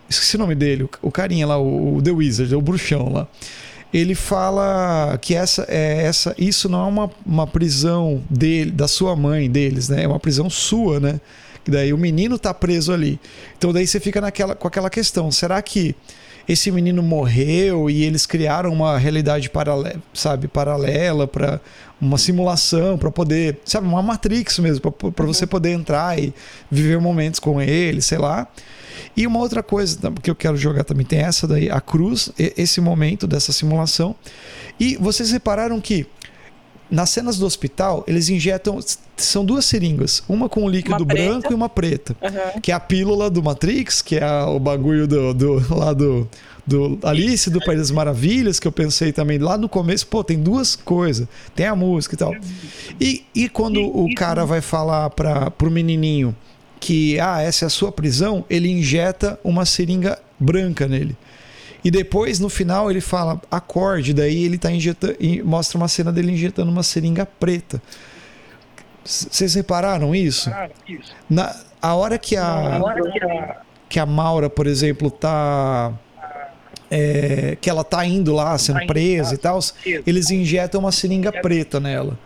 S1: esqueci o nome dele, o carinha lá, o The Wizard, o bruxão lá. Ele fala que essa é essa, isso não é uma, uma prisão dele, da sua mãe, deles, né? É uma prisão sua, né? Que daí o menino tá preso ali. Então daí você fica naquela com aquela questão, será que esse menino morreu e eles criaram uma realidade paralela, sabe, paralela para uma simulação para poder, sabe, uma Matrix mesmo, para você poder entrar e viver momentos com ele, sei lá. E uma outra coisa que eu quero jogar também tem essa daí, a cruz, esse momento dessa simulação. E vocês repararam que nas cenas do hospital, eles injetam. São duas seringas, uma com um líquido branco e uma preta. Uhum. Que é a pílula do Matrix, que é o bagulho do, do lá do, do Alice do País das Maravilhas, que eu pensei também lá no começo, pô, tem duas coisas, tem a música e tal. E, e quando o cara vai falar para pro menininho que ah, essa é a sua prisão, ele injeta uma seringa branca nele. E depois, no final, ele fala acorde, daí ele tá injetando, mostra uma cena dele injetando uma seringa preta. Vocês repararam isso? Na, a hora que a, que a Maura, por exemplo, tá é, que ela tá indo lá sendo tá presa e tal, eles injetam uma seringa preta nela.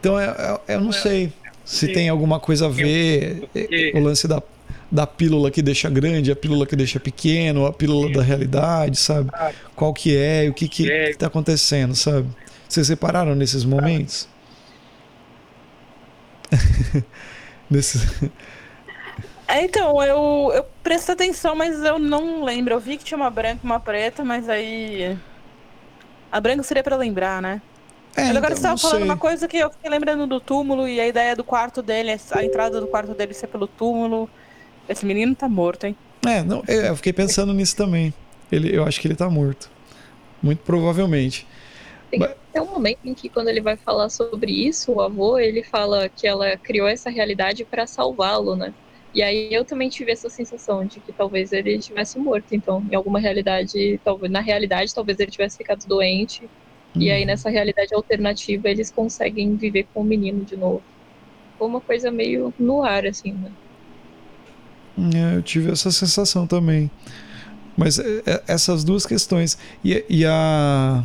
S1: Então é, é, eu não sei se tem alguma coisa a ver o lance da, da pílula que deixa grande, a pílula que deixa pequeno, a pílula da realidade, sabe? Qual que é, o que que, que tá acontecendo, sabe? Vocês repararam nesses momentos? nesses
S3: é, então, eu, eu presto atenção, mas eu não lembro. Eu vi que tinha uma branca e uma preta, mas aí. A branca seria para lembrar, né? É, mas agora então, você estava falando sei. uma coisa que eu fiquei lembrando do túmulo e a ideia do quarto dele, a entrada do quarto dele ser pelo túmulo. Esse menino tá morto, hein?
S1: É, não, eu fiquei pensando nisso também. Ele, eu acho que ele tá morto. Muito provavelmente.
S4: Tem até um momento em que, quando ele vai falar sobre isso, o avô, ele fala que ela criou essa realidade para salvá-lo, né? E aí eu também tive essa sensação de que talvez ele estivesse morto, então, em alguma realidade, talvez na realidade, talvez ele tivesse ficado doente. Uhum. E aí nessa realidade alternativa eles conseguem viver com o menino de novo. Foi uma coisa meio no ar, assim, né?
S1: É, eu tive essa sensação também. Mas é, é, essas duas questões. E, e, a.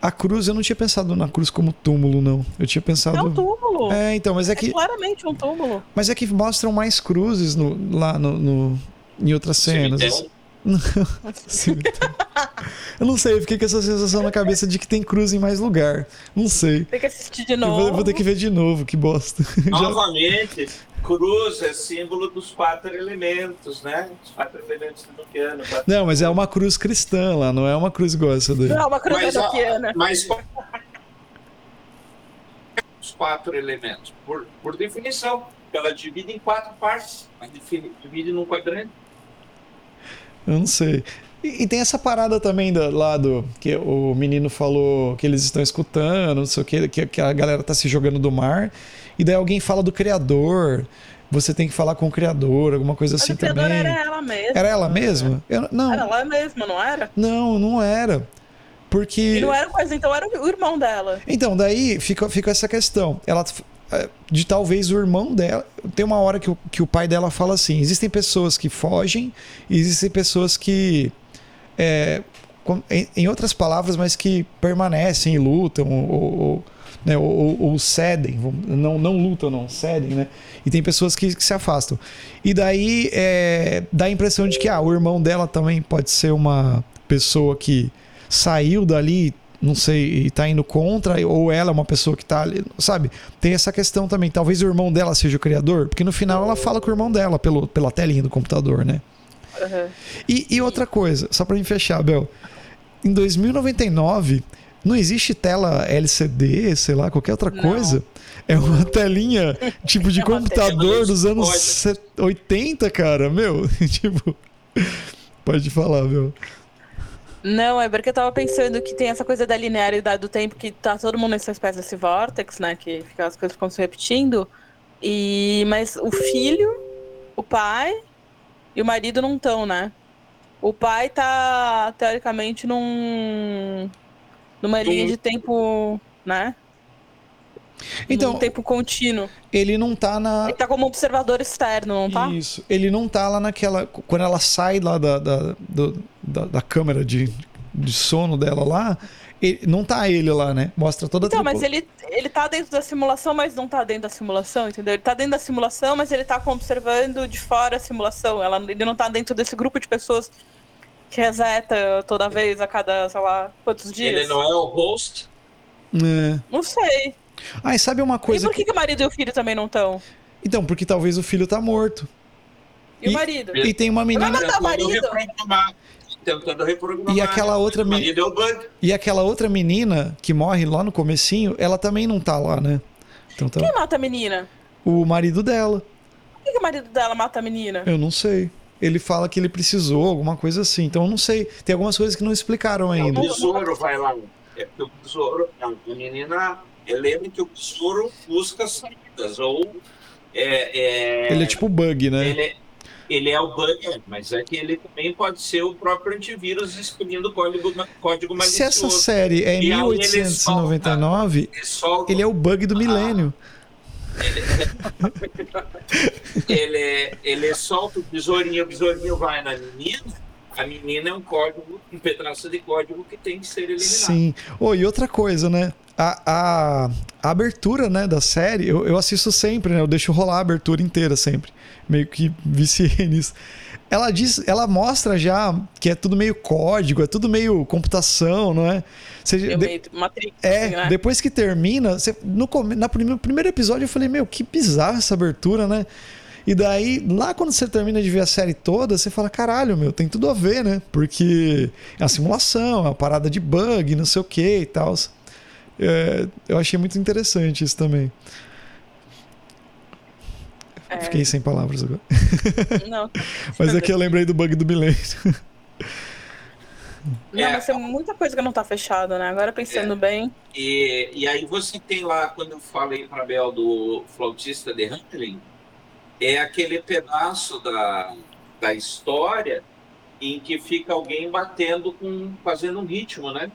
S1: A cruz, eu não tinha pensado na cruz como túmulo, não. Eu tinha pensado. É
S3: um túmulo.
S1: É, então, mas é, é que.
S3: claramente um túmulo.
S1: Mas é que mostram mais cruzes no, lá no, no em outras cenas. Cemitério. eu não sei, eu fiquei com essa sensação na cabeça de que tem cruz em mais lugar. Não sei.
S3: Tem que assistir de novo.
S1: Vou, vou, ter que ver de novo, que bosta.
S2: Novamente, cruz é símbolo dos quatro elementos, né? Os quatro elementos do Nokiana.
S1: Não, mas é uma cruz cristã lá, não é uma cruz igual essa daí.
S3: Não, é uma cruz Nokiana.
S2: Mas os quatro elementos, por, por definição, ela divide em quatro partes, mas divide num quadrante.
S1: Eu não sei. E, e, tem essa parada também do lado que o menino falou que eles estão escutando, não sei o que, que, que a galera tá se jogando do mar. E daí alguém fala do criador. Você tem que falar com o criador, alguma coisa Mas assim também.
S3: Era ela mesma.
S1: Era ela mesma? Eu, não.
S3: Era ela mesma, não era?
S1: Não, não era. Porque.
S3: E não era coisa, então era o irmão dela.
S1: Então, daí fica, fica essa questão. Ela de talvez o irmão dela. Tem uma hora que o, que o pai dela fala assim: existem pessoas que fogem, existem pessoas que. É, em, em, outras palavras, mas que permanecem e lutam, ou, ou, né, ou, ou cedem, não, não lutam, não, cedem, né? E tem pessoas que, que se afastam. E daí é, dá a impressão de que ah, o irmão dela também pode ser uma pessoa que saiu dali não sei, e tá indo contra, ou ela é uma pessoa que tá ali, sabe? Tem essa questão também. Talvez o irmão dela seja o criador, porque no final ela fala com o irmão dela pelo, pela telinha do computador, né? Uhum. E, e outra coisa, só pra me fechar, Bel. Em 2099, não existe tela LCD, sei lá, qualquer outra não. coisa. É uma telinha tipo de é computador dos anos 80, cara. Meu, tipo. Pode falar, meu.
S3: Não, é porque eu tava pensando que tem essa coisa da linearidade do tempo, que tá todo mundo nessa espécie desse vórtex, né? Que fica, as coisas ficam se repetindo. E, mas o filho, o pai e o marido não estão, né? O pai tá, teoricamente, num. numa linha de tempo, né?
S1: Então,
S3: um tempo contínuo.
S1: Ele não tá na.
S3: Ele tá como observador externo, não tá?
S1: Isso. Ele não tá lá naquela. Quando ela sai lá da, da, do, da, da, câmera de, de sono dela lá, ele, não tá ele lá, né? Mostra toda
S3: então, a Então, mas ele, ele tá dentro da simulação, mas não tá dentro da simulação, entendeu? Ele tá dentro da simulação, mas ele tá observando de fora a simulação. Ela, ele não tá dentro desse grupo de pessoas que reseta toda vez, a cada, sei lá, quantos dias.
S2: Ele não é o host?
S1: É.
S3: Não sei.
S1: Ah, e sabe uma coisa.
S3: E por que, que... o marido e o filho também não estão?
S1: Então, porque talvez o filho tá morto.
S3: E, e o marido?
S1: E tem uma menina.
S3: Vai matar o marido.
S2: Tentando reprogramar.
S1: E aquela outra
S2: menina.
S1: E aquela outra menina que morre lá no comecinho, ela também não tá lá, né?
S3: Então, tá... Quem mata a menina?
S1: O marido dela.
S3: Por que, que o marido dela mata a menina?
S1: Eu não sei ele fala que ele precisou, alguma coisa assim. Então eu não sei. Tem algumas coisas que não explicaram ainda.
S2: O besouro vai lá. É porque o besouro, a menina lembre que o besouro busca saídas, ou. É, é,
S1: ele é tipo bug, né?
S2: Ele é, ele é o bug, é, mas é que ele também pode ser o próprio antivírus escolhendo código, código malicioso.
S1: Se essa série é em 1899, ele, solta, ele, solta, ele, é o bug do ah, milênio.
S2: Ele, ele, ele solta o besourinho, o besourinho vai na menina, a menina é um código, um pedaço de código que tem que ser eliminado.
S1: Sim. Oh, e outra coisa, né? A, a, a, abertura né, da série, eu, eu assisto sempre, né? Eu deixo rolar a abertura inteira sempre. Meio que viciei nisso. Ela diz, ela mostra já que é tudo meio código, é tudo meio computação, não é?
S3: De, Matrix,
S1: é, assim, né? depois que termina, você, no, na, no primeiro episódio eu falei, meu, que bizarro essa abertura, né? E daí, lá quando você termina de ver a série toda, você fala, caralho, meu, tem tudo a ver, né? Porque é a simulação, é uma parada de bug, não sei o que e tal. É, eu achei muito interessante isso também.
S3: É.
S1: Fiquei sem palavras agora.
S3: Não,
S1: Mas aqui eu lembrei do bug do milênio.
S3: não,
S2: É.
S3: mas tem muita coisa que não tá fechada, né? Agora pensando bem.
S2: E, e aí você tem lá, quando eu falei para Bel do flautista de Hamelin, é aquele pedaço da, da história em que fica alguém batendo com, fazendo um ritmo, né?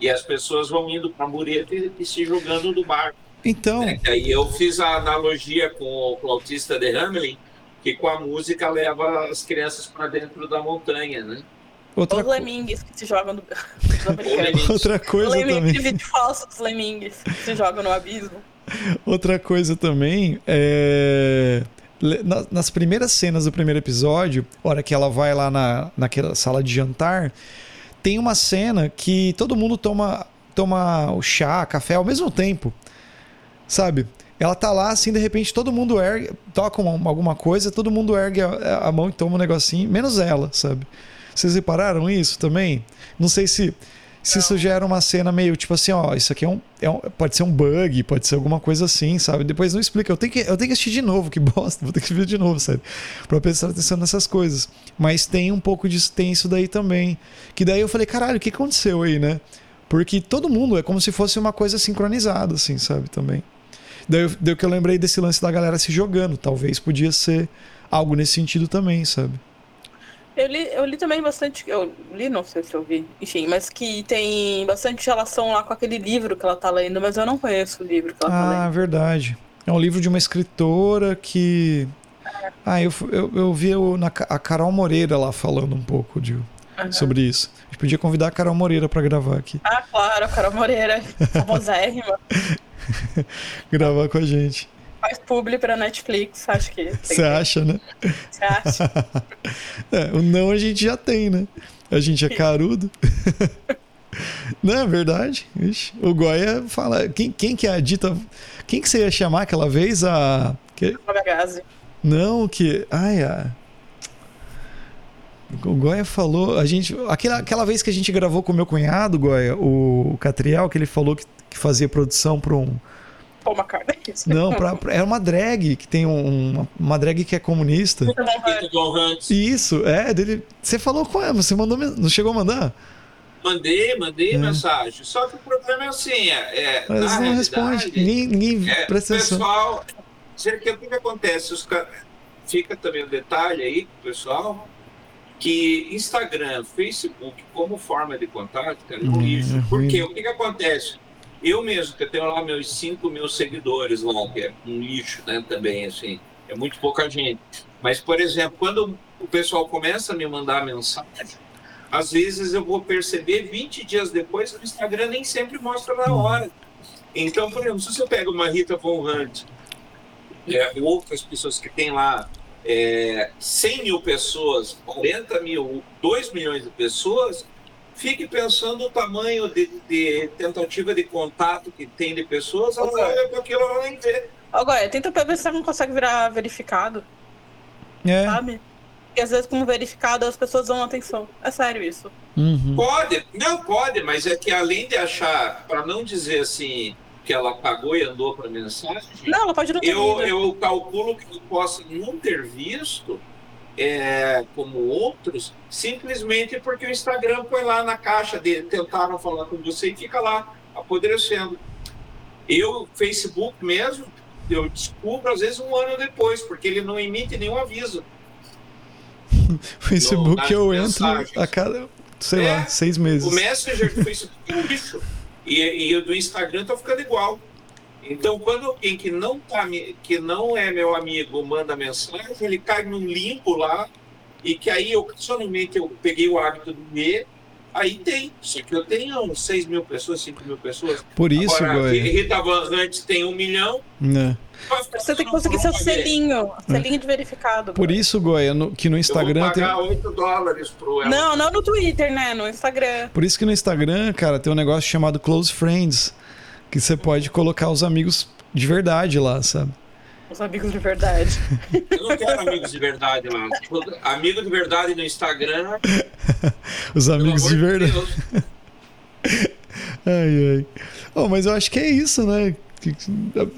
S2: E as pessoas vão indo para a mureta e, e se jogando do barco.
S1: Então,
S2: né? Aí eu fiz a analogia com o flautista de Hamelin, que com a música leva as crianças para dentro da montanha, né?
S1: outra,
S3: Os lemingues que se jogam no. Os americanos.
S1: outra
S3: O
S1: coisa
S3: lemming,
S1: também.
S3: aquele vídeo falso dos lemingues que se jogam no abismo.
S1: Outra coisa também é. Nas primeiras cenas do primeiro episódio, hora que ela vai lá na, naquela sala de jantar, tem uma cena que todo mundo toma, toma o chá, café ao mesmo tempo. Sabe? Ela tá lá, assim, de repente todo mundo ergue, toca uma- alguma coisa, todo mundo ergue a, a mão e toma um negocinho, menos ela, sabe? Vocês repararam isso também? Não sei se, se isso já era uma cena meio tipo assim, ó, isso aqui é um, é um- Pode ser um bug, pode ser alguma coisa assim, sabe? Depois não explica. Eu tenho que, eu tenho que assistir de novo, que bosta, vou ter que ver de novo, sério. Pra prestar atenção nessas coisas. Mas tem um pouco disso, tem isso daí também. Que daí eu falei, caralho, o que aconteceu aí, né? Porque todo mundo é como se fosse uma coisa sincronizada, assim, sabe? Também. Daí, daí que eu lembrei desse lance da galera se jogando. Talvez podia ser algo nesse sentido também, sabe?
S3: Eu li, eu li também bastante. Eu li, não sei se eu vi, enfim, mas que tem bastante relação lá com aquele livro que ela tá lendo, mas eu não conheço o livro que ela tá
S1: Ah,
S3: lendo.
S1: verdade. É um livro de uma escritora que. Ah, eu, eu, eu vi na, a Carol Moreira lá falando um pouco de,
S3: Aham.
S1: sobre isso. A gente podia convidar a Carol Moreira pra gravar aqui.
S3: Ah, claro, a Carol Moreira, famosérrima,
S1: Gravar com a gente.
S3: Faz publi pra Netflix, acho que.
S1: Você acha, né?
S3: Você acha?
S1: É, o não a gente já tem, né? A gente é carudo. Não é verdade? Ixi, o Goya fala. Quem, quem que é a dita. Quem que você ia chamar aquela vez? A. que-. Não, que. Ai, a. O Goya falou. A gente. Aquela, aquela vez que a gente gravou com o meu cunhado, Goya, o Catriel, que ele falou que, que fazia produção para um.
S3: Paul McCartney.
S1: Não, pra, pra- era uma drag, que tem um, uma, uma drag que é comunista. Isso, é, dele. Você falou com ela, você mandou. Não chegou a mandar?
S2: Mandei, mandei
S1: É.
S2: mensagem. Só que o problema é assim, é, é,
S1: Mas
S2: na
S1: não responde. Ninguém, ninguém
S2: é,
S1: presta atenção.
S2: pessoal, o que que acontece? Os ca- fica também um detalhe aí, pessoal, que Instagram, Facebook, como forma de contato, cara, é um lixo.
S1: é
S2: Por
S1: ruim.
S2: quê? O que, que acontece? Eu mesmo, que tenho lá meus 5 mil seguidores lá, que é um lixo, né, também, assim, é muito pouca gente. Mas, por exemplo, quando o pessoal começa a me mandar mensagem, às vezes eu vou perceber 20 dias depois que o Instagram nem sempre mostra na hora. Então, por exemplo, se você pega uma Rita Von Hunt, é, outras pessoas que tem lá é, 100 mil pessoas, 40 mil, 2 milhões de pessoas, fique pensando o tamanho de, de tentativa de contato que tem de pessoas, ela
S3: Ok.
S2: olha para aquilo ela nem vê.
S3: Agora, tenta pra ver se você não consegue virar verificado,
S1: É.
S3: sabe? Porque às vezes, como verificado, as pessoas dão atenção. É sério isso.
S1: Uhum.
S2: Pode, não pode, mas é que além de achar, para não dizer assim, que ela pagou e andou para mensagem,
S3: Não, ela pode não ter
S2: eu, eu calculo que eu possa não ter visto, é, como outros, simplesmente porque o Instagram foi lá na caixa dele, tentaram falar com você e fica lá, apodrecendo. Eu, Facebook mesmo, eu descubro às vezes um ano depois, porque ele não emite nenhum aviso.
S1: Facebook eu entro a cada, sei
S2: É,
S1: lá, seis meses.
S2: O Messenger do Facebook é um lixo. E, e o do Instagram tá ficando igual. Então, quando alguém que não, tá, que não é meu amigo manda mensagem, ele cai num limbo lá, e que aí, ocasionalmente, eu peguei o hábito de ver, aí tem. Só que eu tenho uns 6 mil pessoas, 5 mil pessoas.
S1: Por isso,
S2: Agora,
S1: Goya.
S2: Rita Van Hunt tem um milhão.
S1: né?
S3: Você tem que conseguir seu selinho. Selinho de verificado.
S1: Por isso, Goya, no- que no Instagram
S2: eu vou
S1: tem.
S2: pagar 8 dólares pro ela.
S3: Não, não no Twitter, né? No Instagram.
S1: Por isso que no Instagram, cara, tem um negócio chamado Close Friends, que você pode colocar os amigos de verdade lá, sabe?
S3: Os amigos de verdade.
S2: Eu não quero amigos de verdade lá. Tipo, Amigo de verdade no Instagram,
S1: Os amigos de
S2: de
S1: verdade.
S2: Deus.
S1: Ai, ai. Oh, mas eu acho que é isso, né?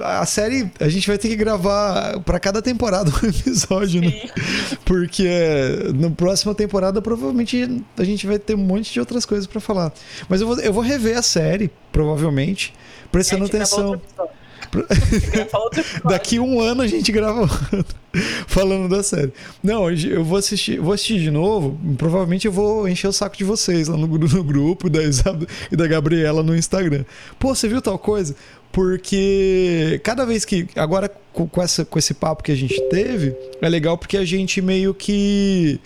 S1: A série, a gente vai ter que gravar para cada temporada um episódio, né? Porque na próxima temporada provavelmente a gente vai ter um monte de outras coisas para falar. Mas eu vou, eu vou rever a série, provavelmente, prestando atenção. Daqui um ano a gente grava falando da série. Não, hoje eu vou assistir, vou assistir de novo. Provavelmente eu vou encher o saco de vocês lá no, no grupo da Isab e da Gabriela no Instagram. Pô, você viu tal coisa? Porque cada vez que. Agora, com, essa, com esse papo que a gente teve, é legal porque a gente meio que.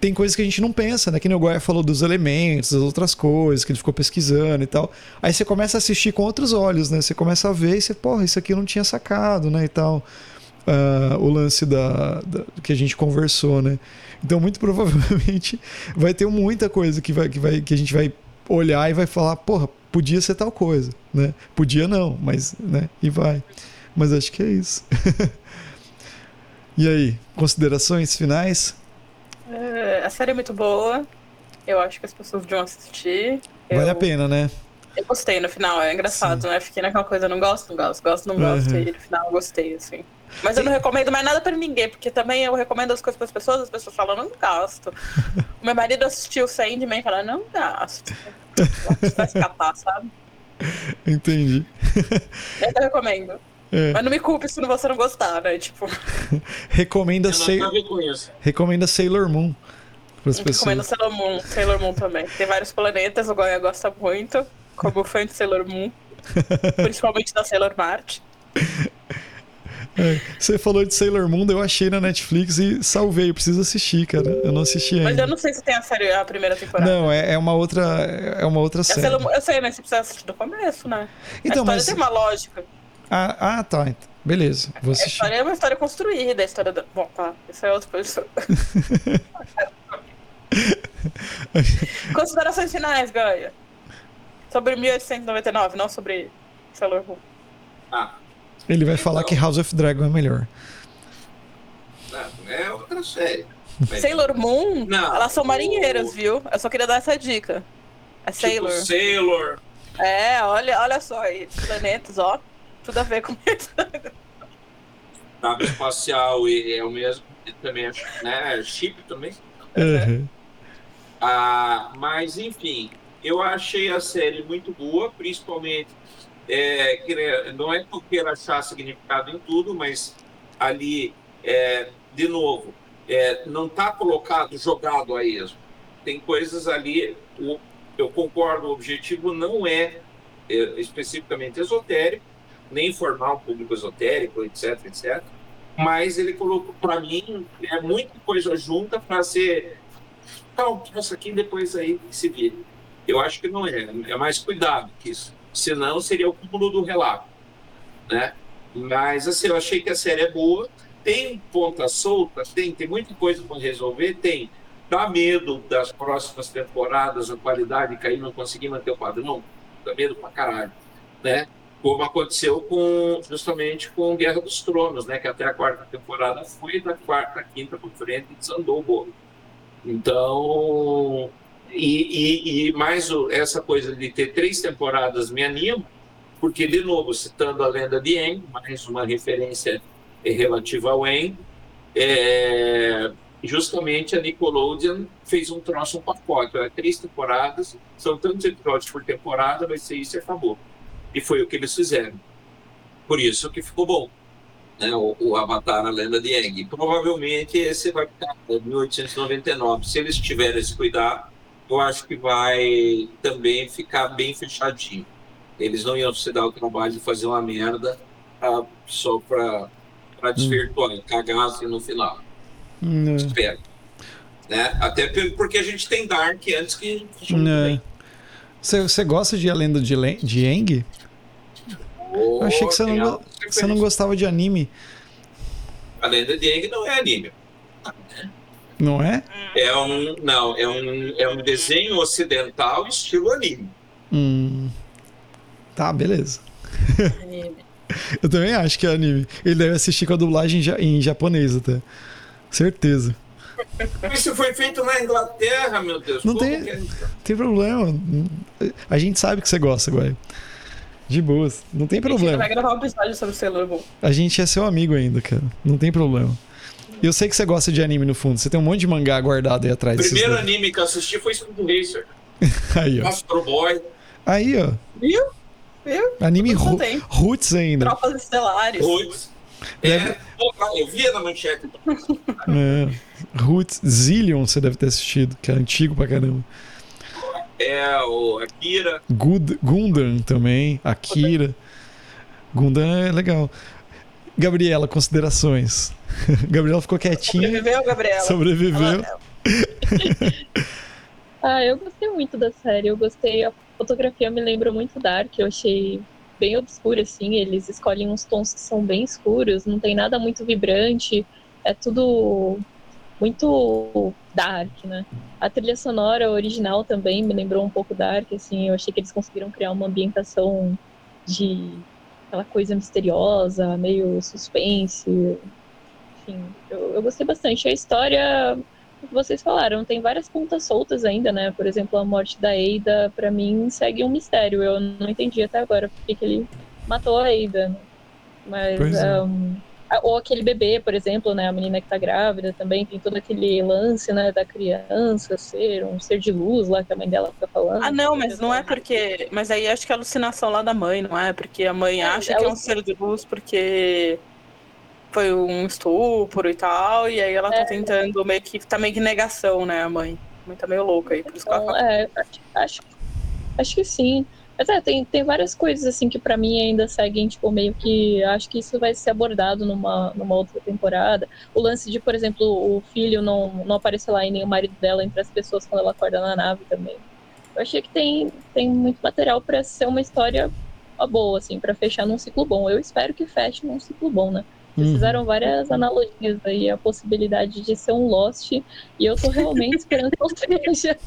S1: Tem coisas que a gente não pensa, né? Que o Goya falou dos elementos, das outras coisas que ele ficou pesquisando e tal. Aí você começa a assistir com outros olhos, né? Você começa a ver e você, porra, isso aqui eu não tinha sacado, né? E tal. Ah, o lance da, da- que a gente conversou, né? Então, muito provavelmente vai ter muita coisa que, vai, que, vai, que a gente vai olhar e vai falar, porra, podia ser tal coisa, né? Podia não, mas, né? E vai. Mas acho que é isso. e aí, considerações finais?
S3: É, a série é muito boa. Eu acho que as pessoas deviam assistir.
S1: Vale
S3: eu,
S1: a pena, né?
S3: Eu gostei no final, é engraçado, né? Fiquei naquela coisa, não gosto, não gosto, gosto, não gosto.
S1: Uhum.
S3: E no final eu gostei, assim. Mas eu não recomendo mais nada pra ninguém, porque também eu recomendo as coisas pras pessoas, as pessoas falam, não gasto. Meu marido assistiu Sandman e fala, não gasto. Vai escapar, sabe?
S1: Entendi.
S3: Eu recomendo.
S1: É.
S3: Mas não me culpe se você não gostar, né? Tipo,
S1: Recomenda,
S2: Eu não
S1: Sai-
S2: tenho a ver com isso.
S1: recomenda Sailor Moon para as
S3: eu recomendo
S1: pessoas.
S3: Sailor Moon, Sailor Moon também. Tem vários planetas, o Goya gosta muito, como fã de Sailor Moon. Principalmente da Sailor Mart.
S1: É, Você falou de Sailor Moon, eu achei na Netflix e salvei. Eu preciso assistir, cara. Eu não assisti ainda.
S3: Mas eu não sei se tem a série, a primeira temporada.
S1: Não, é, é uma outra, é uma outra
S3: É
S1: série.
S3: Sailor eu sei, mas você precisa assistir do começo, né?
S1: Então,
S3: a história
S1: mas
S3: tem uma lógica.
S1: ah, ah, tá. Beleza, vou
S3: A
S1: assistir.
S3: história é uma história construída, a história da. Bom, tá. Isso é outra coisa. Considerações finais, Gaia. Sobre 1899, não sobre Sailor Moon.
S2: Ah,
S1: Ele vai falar que House of Dragon é melhor.
S2: não, é outra série. Mas,
S3: Sailor Moon,
S2: Não.
S3: elas são marinheiras, viu? Eu só queria dar essa dica. É
S2: tipo,
S3: Sailor.
S2: Sailor.
S3: É, olha, olha só aí, planetas, ó. Tudo a ver com isso.
S2: Nave espacial e é o mesmo. E também, né? Chip também.
S1: Uhum.
S2: Ah, mas, enfim, eu achei a série muito boa, principalmente. É, que não é que eu queira achar significado em tudo, mas ali, é, de novo, é, não está colocado, jogado a esmo. Tem coisas ali, o- eu concordo, o objetivo não é, é, especificamente esotérico, nem formar um público esotérico, etc, etc. Mas ele colocou, para mim, é muita coisa junta para ser tal, isso aqui depois aí se vira. Eu acho que não é, é mais cuidado que isso. Senão seria o cúmulo do relato, né? Mas assim, eu achei que a série é boa, tem pontas soltas, tem, tem muita coisa para resolver, tem. Dá medo das próximas temporadas, a qualidade cair, não conseguir manter o padrão, dá medo pra caralho, né? Como aconteceu com justamente com Guerra dos Tronos, né? Que até a quarta temporada foi, da quarta, quinta por frente desandou o bolo. Então, e, e, e mais o- essa coisa de ter três temporadas me anima, porque, de novo, citando a lenda de Aang, mais uma referência relativa ao Aang, é, justamente a Nickelodeon fez um troço, um pacote. Três temporadas, são tantos episódios por temporada, vai ser isso e acabou. E foi o que eles fizeram. Por isso que ficou bom né, o, o Avatar, a lenda de Aang. Provavelmente esse vai ficar em 1899. Se eles tiverem esse cuidado, eu acho que vai também ficar bem fechadinho. Eles não iam se dar o trabalho de fazer uma merda ah, só para desvirtuar, cagar assim no final.
S1: Hum,
S2: Espero. Né? Até porque a gente tem Dark antes que funcione
S1: é. Você, você gosta de A Lenda de, Len- de Aang? Eu achei que você não, você não gostava de anime,
S2: A lenda de Aang não é anime.
S1: não é?
S2: É um, não, é um, é um desenho ocidental estilo anime.
S1: Hum. Tá, beleza. Eu também acho que é anime. Ele deve assistir com a dublagem em ja- em japonês até. Certeza.
S2: Isso foi feito na Inglaterra, meu Deus.
S1: Não tem-
S2: é?
S1: Não tem problema. A gente sabe que você gosta, Guai. De boas. Não tem
S3: A gente
S1: problema.
S3: vai gravar um episódio sobre Sailor Moon.
S1: A gente é seu amigo ainda, cara. Não tem problema. Eu sei que você gosta de anime no fundo. Você tem um monte de mangá guardado aí atrás.
S2: O primeiro anime que eu assisti foi Speed Racer.
S1: Aí, ó.
S2: Astro Boy.
S1: Aí, ó.
S3: Viu? Viu?
S1: Anime ru- roots ainda.
S3: Tropas Estelares.
S2: Roots.
S1: Deve-
S2: É, pô, eu via na manchete.
S1: É. Roots Zillion você deve ter assistido, que é antigo pra caramba.
S2: É, o Akira.
S1: Good, Gundam também, Akira. Gundam é legal. Gabriela, considerações. Gabriela ficou quietinha,
S3: Sobreviveu, Gabriela?
S1: sobreviveu.
S4: Ah, eu gostei muito da série. Eu gostei. A fotografia me lembra muito Dark. Eu achei bem obscura, assim. Eles escolhem uns tons que são bem escuros. Não tem nada muito vibrante. É tudo muito dark, né? A trilha sonora original também me lembrou um pouco dark, assim. Eu achei que eles conseguiram criar uma ambientação de aquela coisa misteriosa, meio suspense. Enfim, eu, eu gostei bastante. A história o que vocês falaram, tem várias pontas soltas ainda, né? Por exemplo, a morte da Eida, pra mim, segue um mistério. Eu não entendi até agora por que ele matou a Eida. Mas.
S1: Pois é.
S4: um, ou aquele bebê, por exemplo, né? A menina que tá grávida também, tem todo aquele lance, né? Da criança ser um ser de luz lá que a mãe dela fica falando.
S3: Ah, não, mas não é porque. Mas aí acho que é alucinação lá da mãe, não é? Porque a mãe
S4: É,
S3: acha que é um ser de luz porque foi um estupro e tal, e aí ela tá
S4: É.
S3: tentando meio que. Tá meio que negação, né, a mãe. A mãe tá meio louca aí, por isso que ela
S4: Então, é, acho, acho que sim. Mas é, tem, tem várias coisas assim que pra mim ainda seguem, tipo, meio que acho que isso vai ser abordado numa, numa outra temporada. O lance de, por exemplo, o filho não, não aparecer lá e nem o marido dela entre as pessoas quando ela acorda na nave também. Eu achei que tem, tem muito material pra ser uma história boa, assim, pra fechar num ciclo bom. Eu espero que feche num ciclo bom, né? Vocês
S1: Uhum.
S4: fizeram várias analogias aí, a possibilidade de ser um Lost, e eu tô realmente esperando que não seja.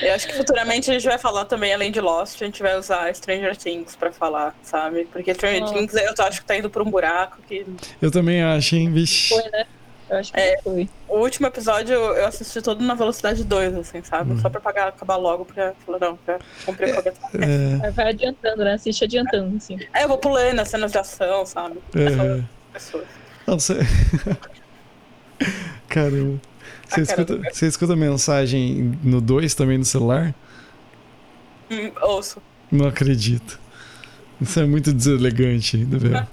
S3: Eu acho que futuramente a gente vai falar também, além de Lost, a gente vai usar Stranger Things pra falar, sabe? Porque Stranger
S4: Nossa.
S3: Things eu acho que tá indo por um buraco que.
S1: Eu também acho, hein, vixe.
S4: Foi, né? Eu acho que
S3: É.
S4: foi.
S3: O último episódio eu assisti todo na velocidade 2, assim, sabe?
S1: Uhum.
S3: Só pra pagar, acabar logo, pra falar, não, já comprei qualquer
S1: É,
S4: Vai adiantando, né? Assiste adiantando, assim.
S3: Aí eu vou pulando as cenas de ação, sabe?
S1: é.
S3: Pessoas.
S1: Não, você... Caramba. Você escuta, você escuta mensagem no 2 também no celular?
S3: Hum, ouço.
S1: Não acredito. Isso é muito deselegante ainda, velho.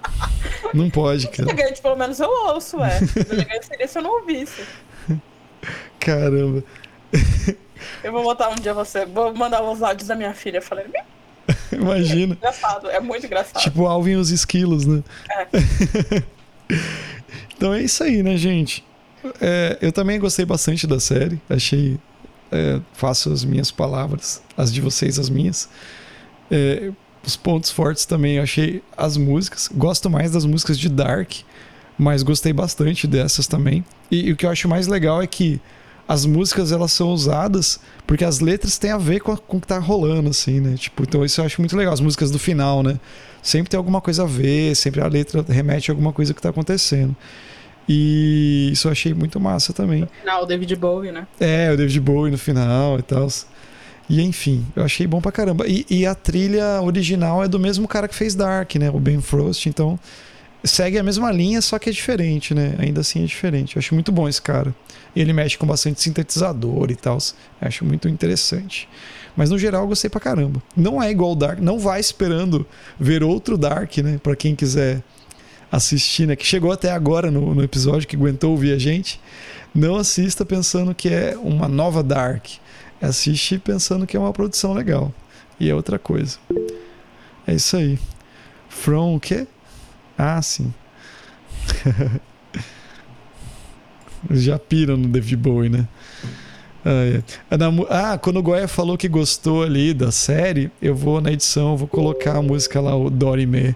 S1: Não pode, cara.
S3: Elegante, pelo menos eu ouço, é. Elegante seria se eu não ouvisse.
S1: Caramba.
S3: Eu vou botar um dia você. Vou mandar os áudios da minha filha falando. "Hum,
S1: Imagina.
S3: Engraçado, é muito engraçado.
S1: Tipo Alvin e os esquilos, né?
S3: É.
S1: então é isso aí, né, gente? É, eu também gostei bastante da série. Achei. é, faço as minhas palavras, as de vocês, as minhas. É, os pontos fortes também, eu achei as músicas. Gosto mais das músicas de Dark, mas gostei bastante dessas também. E, e o que eu acho mais legal é que as músicas elas são usadas porque as letras têm a ver com, a- com o que tá rolando, assim, né? Tipo, então isso eu acho muito legal. As músicas do final, né? Sempre tem alguma coisa a ver, sempre a letra remete a alguma coisa que tá acontecendo. E isso eu achei muito massa também.
S3: Não, o David Bowie, né?
S1: É, o David Bowie no final e tal. E enfim, eu achei bom pra caramba. E, e a trilha original é do mesmo cara que fez Dark, né? O Ben Frost, então segue a mesma linha, só que é diferente, né? Ainda assim é diferente. Eu acho muito bom esse cara. Ele mexe com bastante sintetizador e tal. Acho muito interessante. Mas no geral eu gostei pra caramba. Não é igual o Dark, não vai esperando ver outro Dark, né? Pra quem quiser assistir, né? Que chegou até agora no, no episódio, que aguentou ouvir a gente. Não assista pensando que é uma nova Dark. Assiste pensando que é uma produção legal. E é outra coisa. É isso aí. From o quê? Ah, sim. Já piram no David Bowie, né? Ah, quando o Goya falou que gostou ali da série, eu vou na edição, vou colocar a música lá, o Dorime.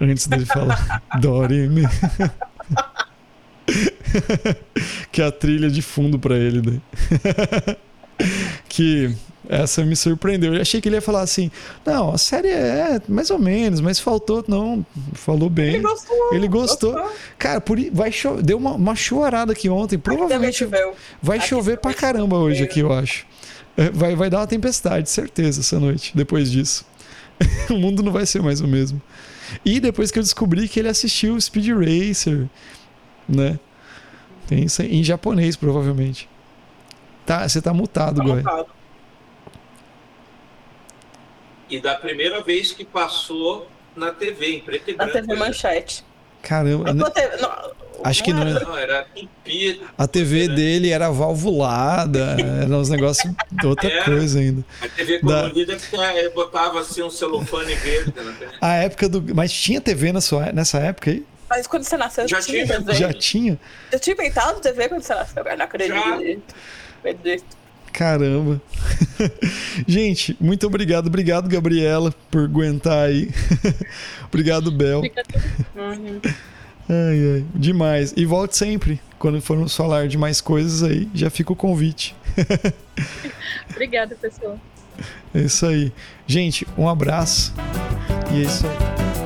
S1: Antes dele falar Dorime. que é a trilha de fundo pra ele, né? que essa me surpreendeu. Eu achei que ele ia falar assim: não, a série é mais ou menos, mas faltou. Não, falou bem.
S3: Ele gostou.
S1: Ele gostou. Cara, por, vai cho- deu uma, uma chorada aqui ontem. Provavelmente
S3: chover.
S1: vai
S3: Aqui
S1: chover pra caramba hoje aqui, eu acho. É, vai, vai dar uma tempestade, certeza, essa noite, depois disso. o mundo não vai ser mais o mesmo. E depois que eu descobri que ele assistiu Speed Racer, né? Tem isso em japonês, provavelmente. Tá, você tá mutado, tá Goi. Mutado.
S2: E da primeira vez que passou na TV, em preto e branco.
S3: Na TV Manchete.
S1: Caramba. Não, acho que não,
S2: era, não era.
S1: A TV né? dele era valvulada, era uns negócios de outra era. coisa ainda.
S2: A TV colorida da... botava assim um celofane verde na TV.
S1: A época do. Mas tinha TV na sua... nessa época aí?
S3: Mas quando você nasceu,
S2: já tinha.
S1: TV. Já tinha?
S3: Eu tinha inventado TV quando você nasceu, eu não acredito.
S1: Já. Caramba. Gente, muito obrigado. Obrigado, Gabriela, por aguentar aí. obrigado, Bel. Ai, ai, demais. E volte sempre. Quando formos falar de mais coisas aí, já fica o convite.
S4: Obrigada, pessoal.
S1: É isso aí. Gente, um abraço. E é isso aí.